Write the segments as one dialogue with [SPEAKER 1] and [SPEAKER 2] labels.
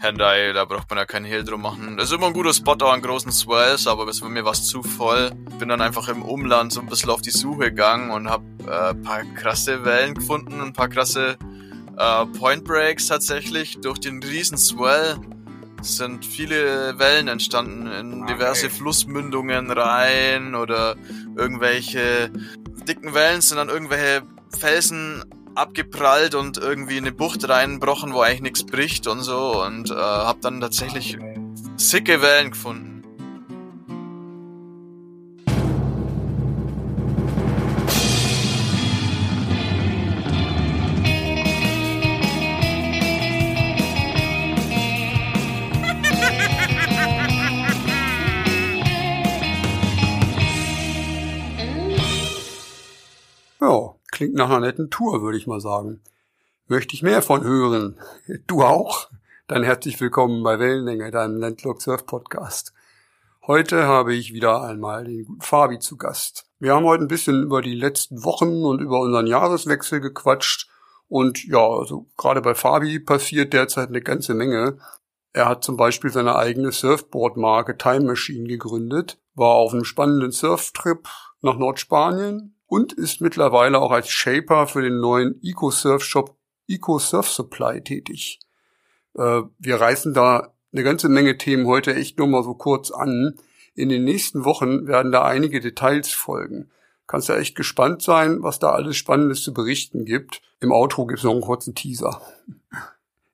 [SPEAKER 1] Handai, da braucht man ja keinen Hehl drum machen. Das ist immer ein guter Spot auch an großen Swells, aber es war mir was zu voll. Bin dann einfach im Umland so ein bisschen auf die Suche gegangen und hab äh, paar krasse Wellen gefunden, ein paar krasse äh, Point Breaks tatsächlich durch den riesen Swell sind viele Wellen entstanden in diverse okay. Flussmündungen rein oder irgendwelche dicken Wellen sind dann irgendwelche Felsen abgeprallt und irgendwie in eine Bucht reinbrochen, wo eigentlich nichts bricht und so und äh, hab dann tatsächlich sicke Wellen gefunden.
[SPEAKER 2] Klingt nach einer netten Tour, würde ich mal sagen. Möchte ich mehr von hören? Du auch? Dann herzlich willkommen bei Wellenlänge, deinem Landlock Surf Podcast. Heute habe ich wieder einmal den guten Fabi zu Gast. Wir haben heute ein bisschen über die letzten Wochen und über unseren Jahreswechsel gequatscht. Und ja, also gerade bei Fabi passiert derzeit eine ganze Menge. Er hat zum Beispiel seine eigene Surfboard-Marke Time Machine gegründet, war auf einem spannenden Surftrip nach Nordspanien und ist mittlerweile auch als Shaper für den neuen EcoSurf-Shop EcoSurf Supply tätig. Äh, wir reißen da eine ganze Menge Themen heute echt nur mal so kurz an. In den nächsten Wochen werden da einige Details folgen. Kannst ja echt gespannt sein, was da alles Spannendes zu berichten gibt. Im Outro gibt es noch einen kurzen Teaser.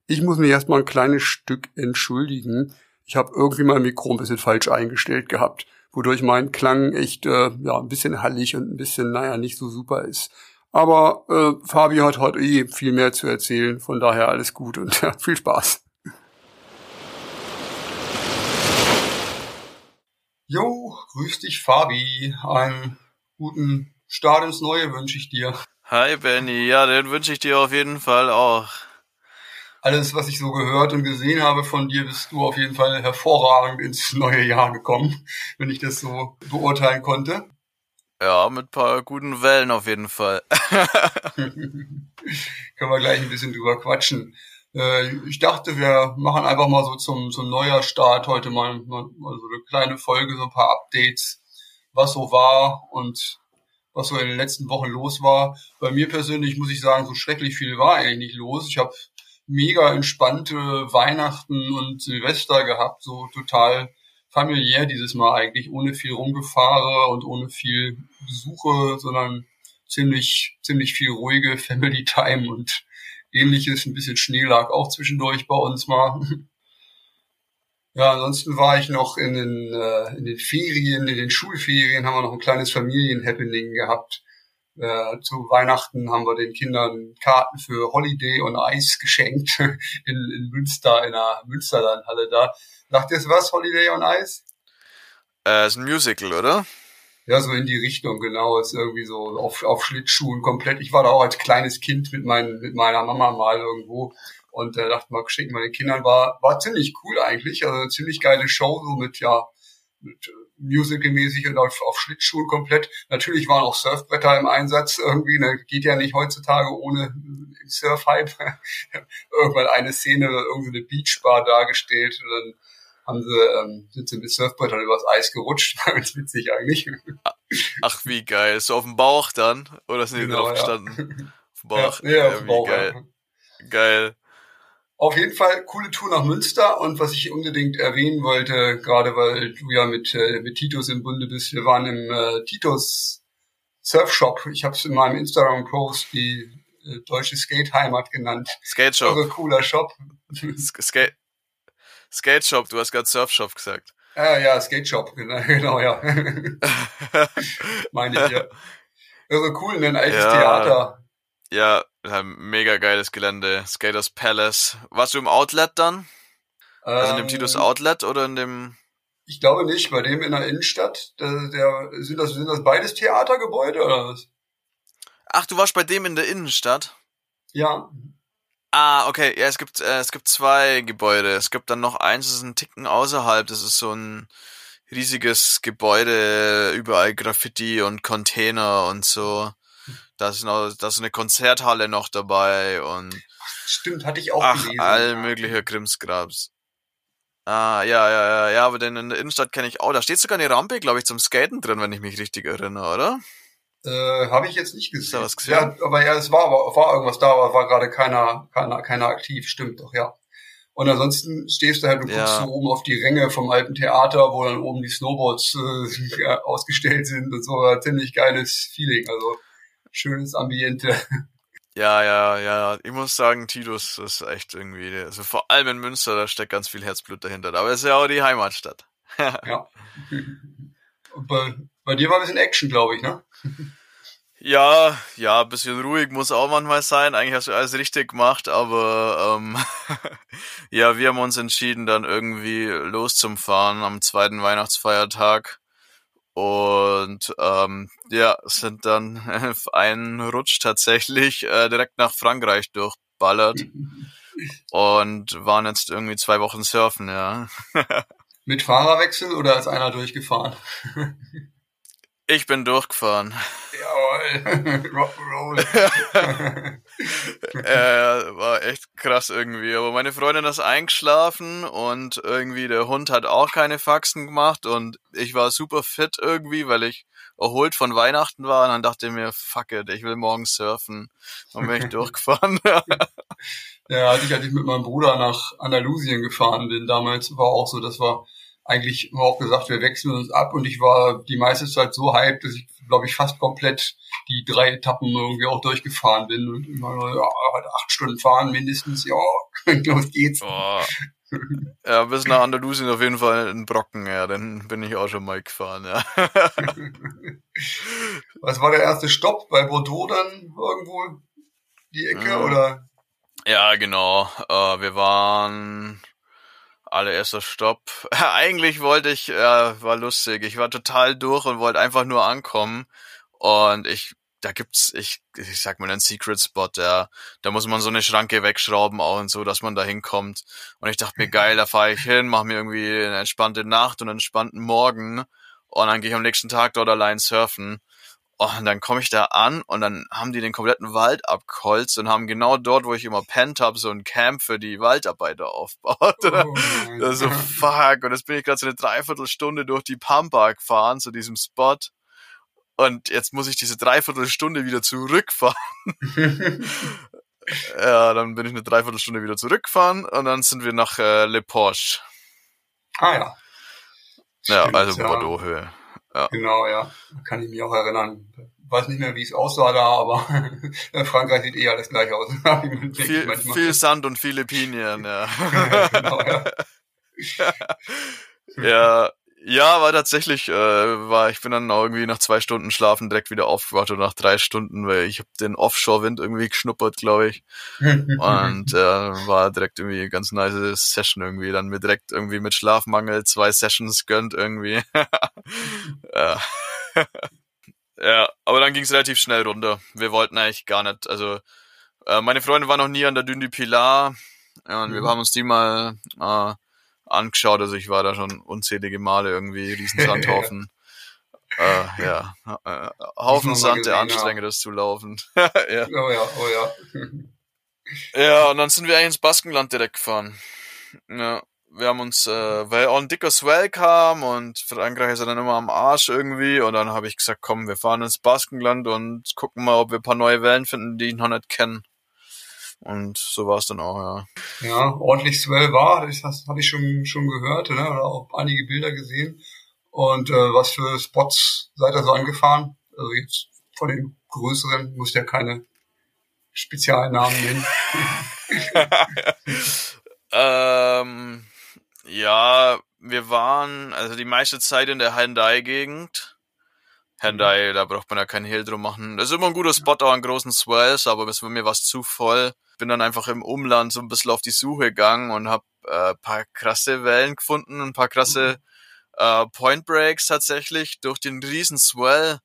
[SPEAKER 2] Ich muss mich erstmal ein kleines Stück entschuldigen. Ich habe irgendwie mein Mikro ein bisschen falsch eingestellt gehabt wodurch mein Klang echt äh, ja ein bisschen hallig und ein bisschen, naja, nicht so super ist. Aber äh, Fabi hat heute eh viel mehr zu erzählen, von daher alles gut und ja, viel Spaß. Jo, grüß dich Fabi. Einen guten Start ins Neue wünsche ich dir.
[SPEAKER 1] Hi Benny, ja, den wünsche ich dir auf jeden Fall auch
[SPEAKER 2] alles, was ich so gehört und gesehen habe von dir, bist du auf jeden Fall hervorragend ins neue Jahr gekommen, wenn ich das so beurteilen konnte.
[SPEAKER 1] Ja, mit paar guten Wellen auf jeden Fall.
[SPEAKER 2] Können wir gleich ein bisschen drüber quatschen. Äh, ich dachte, wir machen einfach mal so zum, zum Neujahrstart heute mal, mal so eine kleine Folge, so ein paar Updates, was so war und was so in den letzten Wochen los war. Bei mir persönlich muss ich sagen, so schrecklich viel war eigentlich nicht los. Ich habe mega entspannte Weihnachten und Silvester gehabt, so total familiär dieses Mal eigentlich, ohne viel Rumgefahre und ohne viel Besuche, sondern ziemlich, ziemlich viel ruhige Family Time und ähnliches. Ein bisschen Schnee lag auch zwischendurch bei uns mal. Ja, ansonsten war ich noch in den, äh, in den Ferien, in den Schulferien haben wir noch ein kleines Familienhappening gehabt. Äh, zu Weihnachten haben wir den Kindern Karten für Holiday und Eis geschenkt in, in Münster, in der Münsterlandhalle da. Sagt ihr es was, Holiday on Ice?
[SPEAKER 1] Äh, ist ein Musical, oder?
[SPEAKER 2] Ja, so in die Richtung, genau. Ist irgendwie so auf, auf Schlittschuhen komplett. Ich war da auch als kleines Kind mit, mein, mit meiner Mama mal irgendwo und äh, dachte mal, schenken wir den Kindern. War, war ziemlich cool eigentlich. Also ziemlich geile Show, so mit, ja, mit Musical-mäßig und auf, auf Schlittschuhen komplett. Natürlich waren auch Surfbretter im Einsatz irgendwie. Ne, geht ja nicht heutzutage ohne Surfhype. Irgendwann eine Szene, irgendeine Beachbar dargestellt und dann haben sie, ähm, sind sie mit Surfbrettern übers Eis gerutscht. Ganz witzig eigentlich.
[SPEAKER 1] Ach, wie geil. So auf dem Bauch dann? Oder sind die genau, drauf gestanden? Ja. Auf dem Bauch. Ja, ja, auf dem Bauch. Geil. Ja. Geil.
[SPEAKER 2] Auf jeden Fall coole Tour nach Münster und was ich unbedingt erwähnen wollte, gerade weil du ja mit, äh, mit Titus im Bunde bist, wir waren im äh, Titus Surfshop. Ich habe es in meinem Instagram-Post die äh, deutsche Skate-Heimat genannt.
[SPEAKER 1] Skate Shop.
[SPEAKER 2] Also cooler Shop.
[SPEAKER 1] Skate, Skate Shop, du hast gerade Surfshop gesagt.
[SPEAKER 2] Ah, ja, Skate Shop, genau, genau ja. Meine ich ja. Irre cool, ein altes ja. Theater.
[SPEAKER 1] Ja, mega geiles Gelände. Skaters Palace. Warst du im Outlet dann? Also in dem Titus ähm, Outlet oder in dem?
[SPEAKER 2] Ich glaube nicht, bei dem in der Innenstadt. Der, der, sind, das, sind das beides Theatergebäude oder was?
[SPEAKER 1] Ach, du warst bei dem in der Innenstadt?
[SPEAKER 2] Ja.
[SPEAKER 1] Ah, okay. Ja, es gibt, äh, es gibt zwei Gebäude. Es gibt dann noch eins, das ist ein Ticken außerhalb. Das ist so ein riesiges Gebäude, überall Graffiti und Container und so. Da ist noch, da ist eine Konzerthalle noch dabei und
[SPEAKER 2] Stimmt, hatte ich auch
[SPEAKER 1] ach, gelesen. all mögliche Krimskrabs. Ah, ja, ja, ja, ja, aber den in der Innenstadt kenne ich auch. Da steht sogar eine Rampe, glaube ich, zum Skaten drin, wenn ich mich richtig erinnere, oder?
[SPEAKER 2] Äh, habe ich jetzt nicht gesehen.
[SPEAKER 1] Ist da was gesehen?
[SPEAKER 2] Ja, aber ja, es war, war irgendwas da, aber war gerade keiner, keiner, keiner aktiv, stimmt doch, ja. Und ansonsten stehst du halt und guckst
[SPEAKER 1] Ja.
[SPEAKER 2] so oben auf die Ränge vom alten Theater, wo dann oben die Snowboards äh, ausgestellt sind und so. War ziemlich geiles Feeling, also schönes Ambiente.
[SPEAKER 1] Ja, ja, ja. Ich muss sagen, Titus ist echt irgendwie, also vor allem in Münster, da steckt ganz viel Herzblut dahinter. Aber es ist ja auch die Heimatstadt.
[SPEAKER 2] Ja. Bei, bei dir war ein bisschen Action, glaube ich, ne?
[SPEAKER 1] Ja, ja, ein bisschen ruhig muss auch manchmal sein. Eigentlich hast du alles richtig gemacht, aber ähm, ja, wir haben uns entschieden, dann irgendwie loszufahren am zweiten Weihnachtsfeiertag. Und ähm, ja, sind dann auf einen Rutsch tatsächlich äh, direkt nach Frankreich durchballert und waren jetzt irgendwie zwei Wochen surfen, ja.
[SPEAKER 2] Mit Fahrerwechsel oder ist einer durchgefahren?
[SPEAKER 1] Ich bin durchgefahren.
[SPEAKER 2] Jawohl, Rock'n'Roll.
[SPEAKER 1] äh, war echt krass irgendwie. Aber meine Freundin ist eingeschlafen und irgendwie der Hund hat auch keine Faxen gemacht und ich war super fit irgendwie, weil ich erholt von Weihnachten war und dann dachte ich mir, fuck it, ich will morgen surfen. Und bin ich durchgefahren.
[SPEAKER 2] Ja, als ich, als ich mit meinem Bruder nach Andalusien gefahren bin, damals war auch so, das war eigentlich wir auch gesagt, wir wechseln uns ab und ich war die meiste Zeit so hyped, dass ich, glaube ich, fast komplett die drei Etappen irgendwie auch durchgefahren bin und immer nur, ja, acht Stunden fahren mindestens, ja, los geht's.
[SPEAKER 1] Boah. Ja, bis nach Andalusien auf jeden Fall ein Brocken, ja, dann bin ich auch schon mal gefahren, ja.
[SPEAKER 2] Was war der erste Stopp? Bei Bordeaux dann irgendwo die Ecke
[SPEAKER 1] Mhm.
[SPEAKER 2] oder?
[SPEAKER 1] Ja, genau. Äh, wir waren allererster Stopp. Eigentlich wollte ich, äh, war lustig. Ich war total durch und wollte einfach nur ankommen. Und ich, da gibt's, ich, ich sag mal einen Secret Spot, ja. Da muss man so eine Schranke wegschrauben auch und so, dass man da hinkommt. Und ich dachte mir, geil, da fahre ich hin, mache mir irgendwie eine entspannte Nacht und einen entspannten Morgen. Und dann gehe ich am nächsten Tag dort allein surfen. Und dann komme ich da an und dann haben die den kompletten Wald abgeholzt und haben genau dort, wo ich immer pennt habe, so ein Camp für die Waldarbeiter aufgebaut.
[SPEAKER 2] Oh.
[SPEAKER 1] Das so, fuck. Und jetzt bin ich gerade so eine Dreiviertelstunde durch die Pampa gefahren zu diesem Spot. Und jetzt muss ich diese Dreiviertelstunde wieder zurückfahren. Ja, dann bin ich eine Dreiviertelstunde wieder zurückgefahren und dann sind wir nach äh, Le Porche.
[SPEAKER 2] ah ja.
[SPEAKER 1] Ja,
[SPEAKER 2] Stimmt,
[SPEAKER 1] also Bordeaux-Höhe.
[SPEAKER 2] Genau, ja. Kann ich mich auch erinnern. Weiß nicht mehr, wie es aussah da, aber in Frankreich sieht eh alles gleich aus.
[SPEAKER 1] Viel, viel Sand und viele Pinien, ja.
[SPEAKER 2] genau, ja.
[SPEAKER 1] ja, ja, war tatsächlich, äh, war, ich bin dann auch irgendwie nach zwei Stunden Schlafen direkt wieder aufgewacht und nach drei Stunden, weil ich habe den Offshore-Wind irgendwie geschnuppert, glaube ich. Und äh, war direkt irgendwie eine ganz nice Session irgendwie. Dann mir direkt irgendwie mit Schlafmangel zwei Sessions gönnt irgendwie. ja. ja, aber dann ging es relativ schnell runter. Wir wollten eigentlich gar nicht, also äh, meine Freundin war noch nie an der Dune du Pilar. Ja, und wir
[SPEAKER 2] Mhm.
[SPEAKER 1] haben uns die mal äh, angeschaut. Also ich war da schon unzählige Male irgendwie, Riesensandhaufen. äh, ja, äh, Haufen Sand, der anstrengend ist zu laufen. ja.
[SPEAKER 2] Oh ja, oh ja.
[SPEAKER 1] Ja, und dann sind wir eigentlich ins Baskenland direkt gefahren. Ja, wir haben uns, äh, weil auch ein dicker Swell kam und Frankreich ist ja dann immer am Arsch irgendwie und dann habe ich gesagt, komm, wir fahren ins Baskenland und gucken mal, ob wir ein paar neue Wellen finden, die ich noch nicht kenne. Und so war es dann auch, ja.
[SPEAKER 2] Ja, ordentlich Swell war, das das habe ich schon, schon gehört, ne? oder auch einige Bilder gesehen. Und äh, was für Spots seid ihr so angefahren? Also jetzt von den größeren, muss ja keine Spezialnamen nennen.
[SPEAKER 1] ähm, ja, wir waren also die meiste Zeit in der Hendaye-Gegend. Hendaye, da braucht man ja keinen Hehl drum machen. Das ist immer ein guter Spot auch an großen Swells, aber es war mir was zu voll. Bin dann einfach im Umland so ein bisschen auf die Suche gegangen und hab äh, paar krasse Wellen gefunden, ein paar krasse äh, Point Breaks tatsächlich. Durch den riesen Swell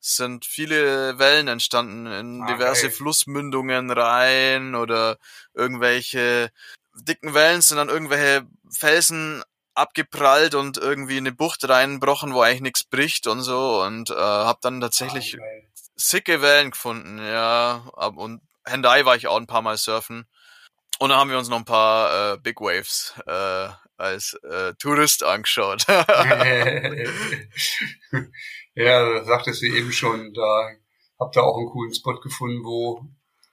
[SPEAKER 1] sind viele Wellen entstanden in
[SPEAKER 2] Ah,
[SPEAKER 1] diverse
[SPEAKER 2] geil.
[SPEAKER 1] Flussmündungen rein oder irgendwelche dicken Wellen sind dann irgendwelche Felsen abgeprallt und irgendwie in eine Bucht reinbrochen, wo eigentlich nichts bricht und so und äh, habe dann tatsächlich
[SPEAKER 2] Ah,
[SPEAKER 1] sicke Wellen gefunden, ja. Und Hendaye war ich auch ein paar Mal surfen. Und dann haben wir uns noch ein paar äh, Big Waves äh, als äh, Tourist angeschaut.
[SPEAKER 2] ja, sagtest du eben schon, da habt ihr auch einen coolen Spot gefunden, wo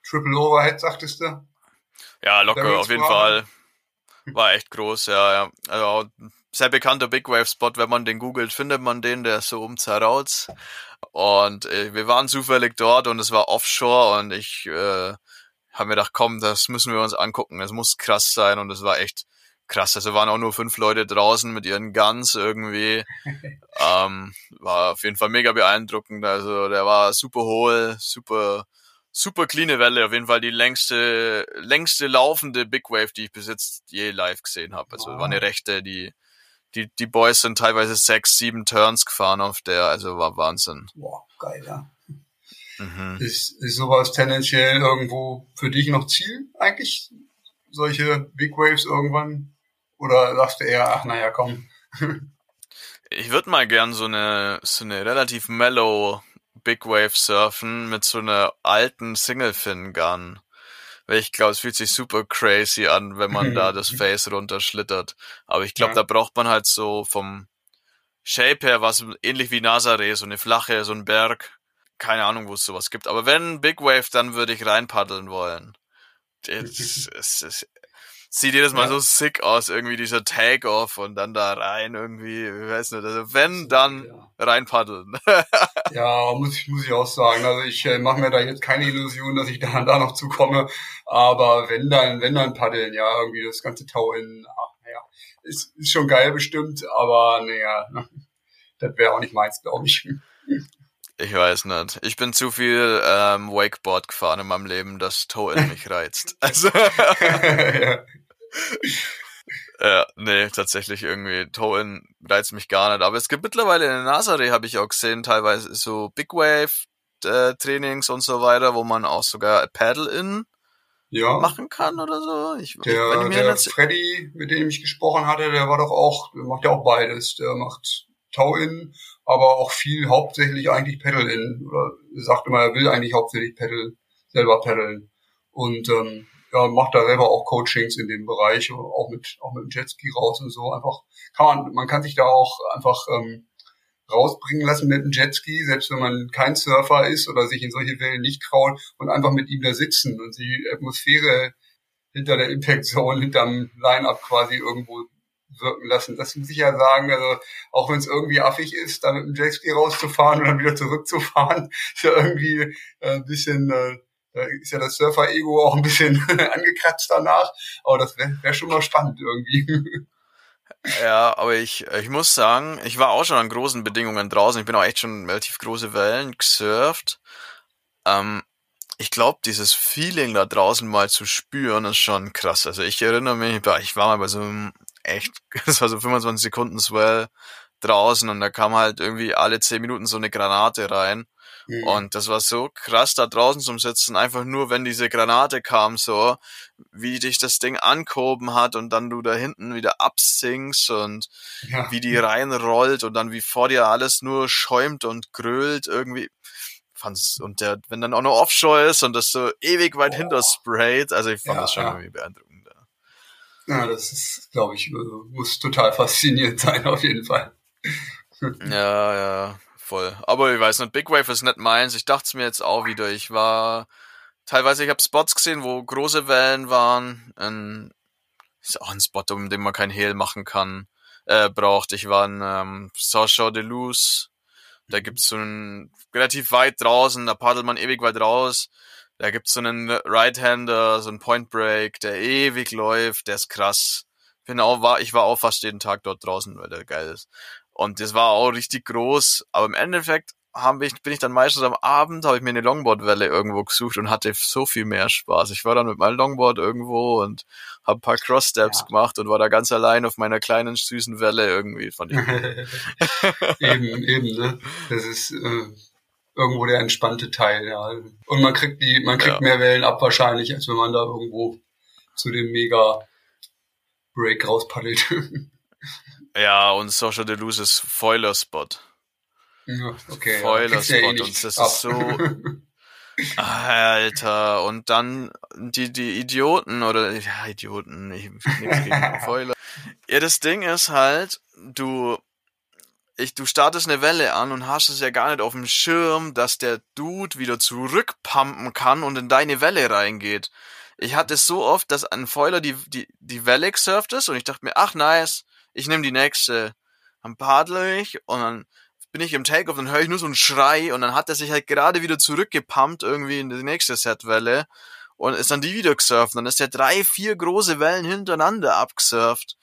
[SPEAKER 2] Triple Overhead, sagtest du?
[SPEAKER 1] Ja, locker, auf jeden Fall. War echt groß, ja, ja. Also sehr bekannter Big Wave Spot, wenn man den googelt, findet man den, der ist so um Zerrauz. Und äh, wir waren zufällig dort und es war offshore und ich äh, habe mir gedacht, komm, das müssen wir uns angucken. Das muss krass sein und es war echt krass. Also waren auch nur fünf Leute draußen mit ihren Guns irgendwie. ähm, war auf jeden Fall mega beeindruckend. Also der war super hohl, super super cleane Welle, auf jeden Fall die längste, längste laufende Big Wave, die ich bis jetzt je live gesehen habe. Also wow. war eine rechte, die, die, die Boys sind teilweise sechs, sieben Turns gefahren auf der, also war Wahnsinn.
[SPEAKER 2] Boah, geil, ja. Mhm. Ist, ist sowas tendenziell irgendwo für dich noch Ziel eigentlich? Solche Big Waves irgendwann? Oder sagst du eher, ach naja, komm.
[SPEAKER 1] ich würde mal gern so eine, so eine relativ mellow Big Wave Surfen mit so einer alten Single Fin Gun. Weil ich glaube, es fühlt sich super crazy an, wenn man da das Face runterschlittert. Aber ich glaube, ja. da braucht man halt so vom Shape her was ähnlich wie Nazaré, so eine flache, so ein Berg. Keine Ahnung, wo es sowas gibt. Aber wenn Big Wave, dann würde ich reinpaddeln wollen. Das, das, das, sieht jedes Mal ja. so sick aus, irgendwie dieser Take-Off und dann da rein irgendwie, ich weiß nicht, also wenn, dann ja. rein paddeln.
[SPEAKER 2] ja, muss ich, muss ich auch sagen. Also ich äh, mache mir da jetzt keine Illusion, dass ich da, da noch zukomme, aber wenn dann, wenn dann paddeln, ja, irgendwie das ganze Tau in, ach, naja, ist, ist schon geil bestimmt, aber naja, das wäre auch nicht meins, glaube ich.
[SPEAKER 1] Ich weiß nicht. Ich bin zu viel ähm, Wakeboard gefahren in meinem Leben, dass Toe in mich reizt. Also ja. ja, nee, tatsächlich irgendwie Toe-In reizt mich gar nicht. Aber es gibt mittlerweile in Nazaré, habe ich auch gesehen, teilweise so Big Wave äh, Trainings und so weiter, wo man auch sogar Paddle-In ja. machen kann oder so.
[SPEAKER 2] Ich, der ich, der Freddy, mit dem ich gesprochen hatte, der war doch auch, der macht ja auch beides. Der macht Tau-In, aber auch viel hauptsächlich eigentlich Paddle-In. Oder sagt immer, er will eigentlich hauptsächlich Paddle, selber paddeln. Und ähm, ja, macht da selber auch Coachings in dem Bereich, auch mit, auch mit dem Jetski raus und so. Einfach kann man, man kann sich da auch einfach ähm, rausbringen lassen mit dem Jetski, selbst wenn man kein Surfer ist oder sich in solche Wellen nicht traut und einfach mit ihm da sitzen und die Atmosphäre hinter der Impact Zone, hinterm Line-Up quasi irgendwo wirken lassen. Das muss ich ja sagen, also auch wenn es irgendwie affig ist, da mit dem Jetski rauszufahren und dann wieder zurückzufahren, ist ja irgendwie äh, ein bisschen äh, ist ja das Surfer-Ego auch ein bisschen angekratzt danach. Aber das wäre wär schon mal spannend irgendwie.
[SPEAKER 1] Ja, aber ich, ich muss sagen, ich war auch schon an großen Bedingungen draußen. Ich bin auch echt schon relativ große Wellen gesurft. Ähm, ich glaube, dieses Feeling da draußen mal zu spüren, ist schon krass. Also ich erinnere mich, ich war mal bei so einem echt, das war so 25 Sekunden Swell draußen und da kam halt irgendwie alle 10 Minuten so eine Granate rein. Mhm. Und das war so krass da draußen zum Sitzen, einfach nur, wenn diese Granate kam, so, wie dich das Ding angehoben hat und dann du da hinten wieder absinkst und ja. wie die reinrollt und dann wie vor dir alles nur schäumt und grölt irgendwie. Fand's, und der, wenn dann auch noch Offshore ist und das so ewig weit oh. hinter sprayt, also ich fand ja, das schon ja. irgendwie beeindruckend.
[SPEAKER 2] Ja, das ist, glaube ich, muss total faszinierend sein, auf jeden Fall.
[SPEAKER 1] ja, ja voll. Aber ich weiß nicht, Big Wave ist nicht meins. Ich dachte es mir jetzt auch wieder. Ich war teilweise, ich habe Spots gesehen, wo große Wellen waren. Ein, ist auch ein Spot, um den man kein Hehl machen kann, äh, braucht. Ich war in ähm, Saint-Jean de Luz. Da gibt's so einen relativ weit draußen, da paddelt man ewig weit raus. Da gibt's so einen Right-Hander, so einen Point Break, der ewig läuft, der ist krass. Bin auch, war, ich war auch fast jeden Tag dort draußen, weil der geil ist. Und das war auch richtig groß. Aber im Endeffekt haben ich, bin ich dann meistens am Abend, habe ich mir eine Longboard-Welle irgendwo gesucht und hatte so viel mehr Spaß. Ich war dann mit meinem Longboard irgendwo und habe ein paar Cross-Steps ja. gemacht und war da ganz allein auf meiner kleinen, süßen Welle irgendwie. Fand ich
[SPEAKER 2] eben, eben, ne? Das ist äh, irgendwo der entspannte Teil, ja. Und man kriegt die, man kriegt ja. mehr Wellen ab wahrscheinlich, als wenn man da irgendwo zu dem mega Break rauspaddelt.
[SPEAKER 1] Ja, und Social Deluxe ist Foiler-Spot.
[SPEAKER 2] Ja, okay.
[SPEAKER 1] Foiler-Spot. Ja, eh und das ab. ist so. Alter, und dann die, die Idioten oder, ja, Idioten, ich, nichts gegen Fäule. Ja, das Ding ist halt, du, ich, du startest eine Welle an und hast es ja gar nicht auf dem Schirm, dass der Dude wieder zurückpumpen kann und in deine Welle reingeht. Ich hatte es so oft, dass ein Foiler die, die, die Welle gesurft ist und ich dachte mir, ach nice, ich nehme die nächste. Dann paddle ich und dann bin ich im Takeoff, dann höre ich nur so einen Schrei und dann hat er sich halt gerade wieder zurückgepumpt irgendwie in die nächste Setwelle und ist dann die wieder gesurft. Dann ist er drei, vier große Wellen hintereinander abgesurft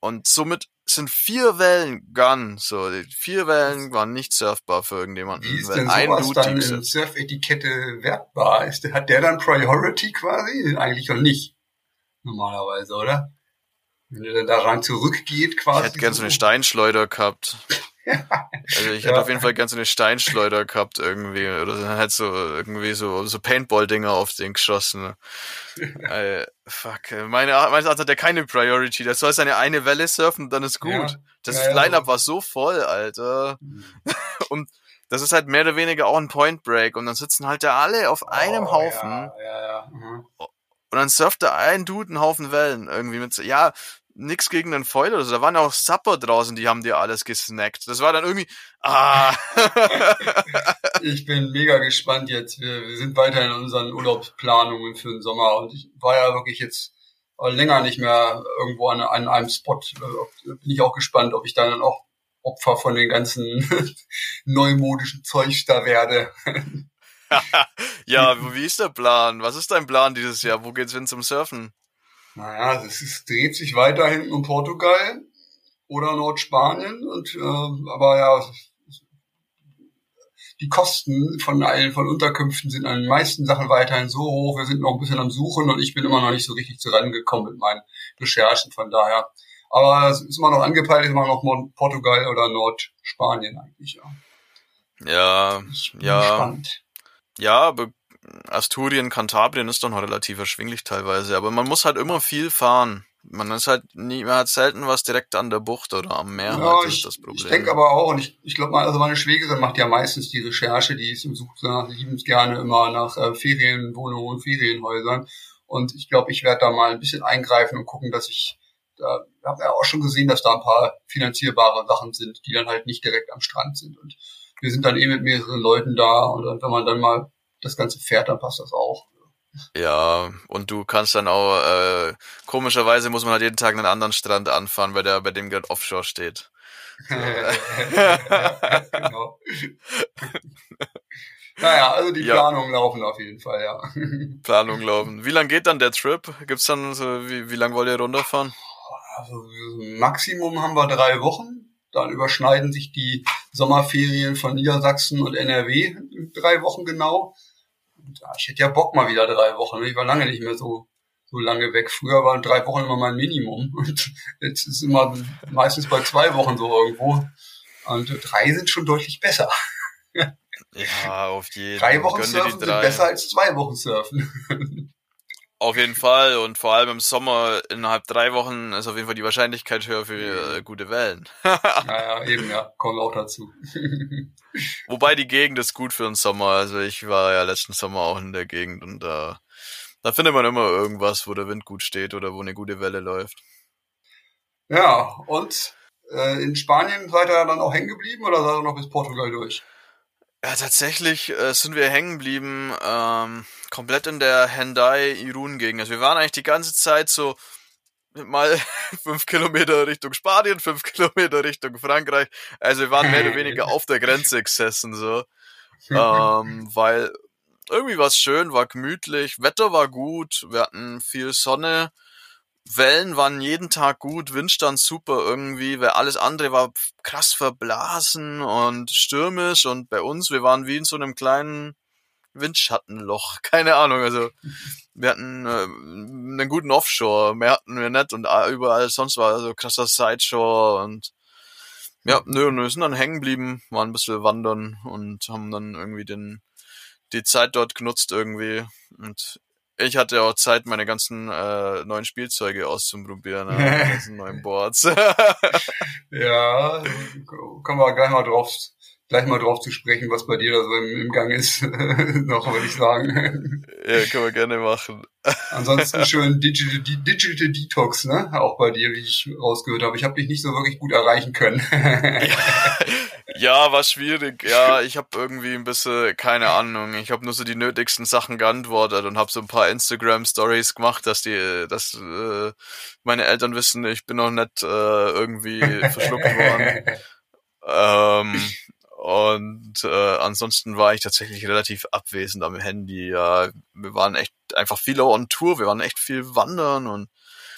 [SPEAKER 1] und somit sind vier Wellen gone. So, die vier Wellen waren nicht surfbar für irgendjemanden.
[SPEAKER 2] Wie ist denn sowas dann in Surfetikette wertbar? Ist, hat der dann Priority quasi? Eigentlich noch nicht. Normalerweise, oder? Wenn er dann daran zurückgeht quasi.
[SPEAKER 1] Ich hätte gern so eine Steinschleuder gehabt. Also ich ja. hätte auf jeden Fall ganz so eine Steinschleuder gehabt irgendwie. Oder dann halt so irgendwie so, so Paintball-Dinger auf den geschossen. äh, fuck. Meine, meines Erachtens hat er keine Priority. Der soll seine eine Welle surfen und dann ist gut. Ja. Das ja, Line-Up war so voll, Alter. Mhm. und das ist halt mehr oder weniger auch ein Point Break. Und dann sitzen halt da alle auf einem oh, Haufen. Ja, ja, ja. Mhm. Und dann surft da ein Dude einen Haufen Wellen irgendwie mit, ja, nix gegen den Foil oder so. Da waren auch Supper draußen, die haben dir alles gesnackt. Das war dann irgendwie, ah.
[SPEAKER 2] ich bin mega gespannt jetzt. Wir, wir sind weiter in unseren Urlaubsplanungen für den Sommer und ich war ja wirklich jetzt länger nicht mehr irgendwo an, an einem Spot. Bin ich auch gespannt, ob ich dann auch Opfer von den ganzen neumodischen Zeugs da werde.
[SPEAKER 1] ja, wie ist der Plan? Was ist dein Plan dieses Jahr? Wo geht's hin zum Surfen?
[SPEAKER 2] Naja, es ist, dreht sich weiterhin um Portugal oder Nordspanien und äh, aber ja, die Kosten von allen von Unterkünften sind an den meisten Sachen weiterhin so hoch. Wir sind noch ein bisschen am Suchen und ich bin immer noch nicht so richtig zurangekommen mit meinen Recherchen. Von daher, aber es ist immer noch angepeilt, ist immer noch Portugal oder Nordspanien eigentlich. Ja,
[SPEAKER 1] ja, ja. Spannend. Ja, aber Asturien, Kantabrien ist doch noch relativ erschwinglich teilweise, aber man muss halt immer viel fahren. Man ist halt nie, man hat selten was direkt an der Bucht oder am Meer.
[SPEAKER 2] Ja, halt, ich, das Problem. Ich denke aber auch, und ich, ich glaube mal, also meine Schwägerin macht ja meistens die Recherche, die ist sucht nach liebens gerne immer nach äh, Ferienwohnungen und Ferienhäusern. Und ich glaube, ich werde da mal ein bisschen eingreifen und gucken, dass ich da habe ja auch schon gesehen, dass da ein paar finanzierbare Sachen sind, die dann halt nicht direkt am Strand sind. Und wir sind dann eh mit mehreren Leuten da und wenn man dann mal das Ganze fährt, dann passt das auch.
[SPEAKER 1] Ja, und du kannst dann auch, äh, komischerweise muss man halt jeden Tag einen anderen Strand anfahren, weil der bei dem gerade Offshore steht. So. genau.
[SPEAKER 2] naja, also die ja. Planungen laufen auf jeden Fall, ja.
[SPEAKER 1] Planungen laufen. Wie lang geht dann der Trip? Gibt's dann so, wie, wie lang wollt ihr runterfahren?
[SPEAKER 2] Also Maximum haben wir drei Wochen. Dann überschneiden sich die Sommerferien von Niedersachsen und NRW drei Wochen genau. Ja, ich hätte ja Bock mal wieder drei Wochen. Ich war lange nicht mehr so, so lange weg. Früher waren drei Wochen immer mein Minimum. Und jetzt ist immer meistens bei zwei Wochen so irgendwo. Und drei sind schon deutlich besser.
[SPEAKER 1] Ja, auf jeden
[SPEAKER 2] Fall. Drei Wochen surfen sind besser als zwei Wochen surfen.
[SPEAKER 1] Auf jeden Fall und vor allem im Sommer innerhalb drei Wochen ist auf jeden Fall die Wahrscheinlichkeit höher für äh, gute Wellen.
[SPEAKER 2] naja, eben, ja, kommt auch dazu.
[SPEAKER 1] Wobei die Gegend ist gut für den Sommer. Also ich war ja letzten Sommer auch in der Gegend und da, da findet man immer irgendwas, wo der Wind gut steht oder wo eine gute Welle läuft.
[SPEAKER 2] Ja, und äh, in Spanien seid ihr dann auch hängen geblieben oder seid ihr noch bis Portugal durch?
[SPEAKER 1] Ja, tatsächlich äh, sind wir hängen geblieben, ähm, komplett in der Hendai-Irun-Gegend. Also wir waren eigentlich die ganze Zeit so mal fünf Kilometer Richtung Spanien, fünf Kilometer Richtung Frankreich. Also wir waren mehr oder weniger auf der Grenze gesessen, so. ähm, weil irgendwie war es schön, war gemütlich, Wetter war gut, wir hatten viel Sonne. Wellen waren jeden Tag gut, Windstand super irgendwie, weil alles andere war krass verblasen und stürmisch und bei uns, wir waren wie in so einem kleinen Windschattenloch, keine Ahnung, also wir hatten äh, einen guten Offshore, mehr hatten wir nicht und überall sonst war so krasser Sideshore und ja, nö, und wir sind dann hängen geblieben, waren ein bisschen wandern und haben dann irgendwie den die Zeit dort genutzt irgendwie und ich hatte auch Zeit, meine ganzen äh, neuen Spielzeuge auszuprobieren, äh, meine ganzen neuen Boards.
[SPEAKER 2] ja, kommen wir gleich mal drauf, gleich mal drauf zu sprechen, was bei dir da so im, im Gang ist, noch würde ich sagen.
[SPEAKER 1] Ja, können wir gerne machen.
[SPEAKER 2] Ansonsten schön Digital, Digital Detox, ne? Auch bei dir, wie ich rausgehört habe. Ich habe dich nicht so wirklich gut erreichen können.
[SPEAKER 1] ja, war schwierig. Ja, ich habe irgendwie ein bisschen, keine Ahnung, ich habe nur so die nötigsten Sachen geantwortet und habe so ein paar Instagram-Stories gemacht, dass die, dass äh, meine Eltern wissen, ich bin noch nicht äh, irgendwie verschluckt worden. ähm, und äh, ansonsten war ich tatsächlich relativ abwesend am Handy. Ja, wir waren echt einfach viel on Tour, wir waren echt viel wandern und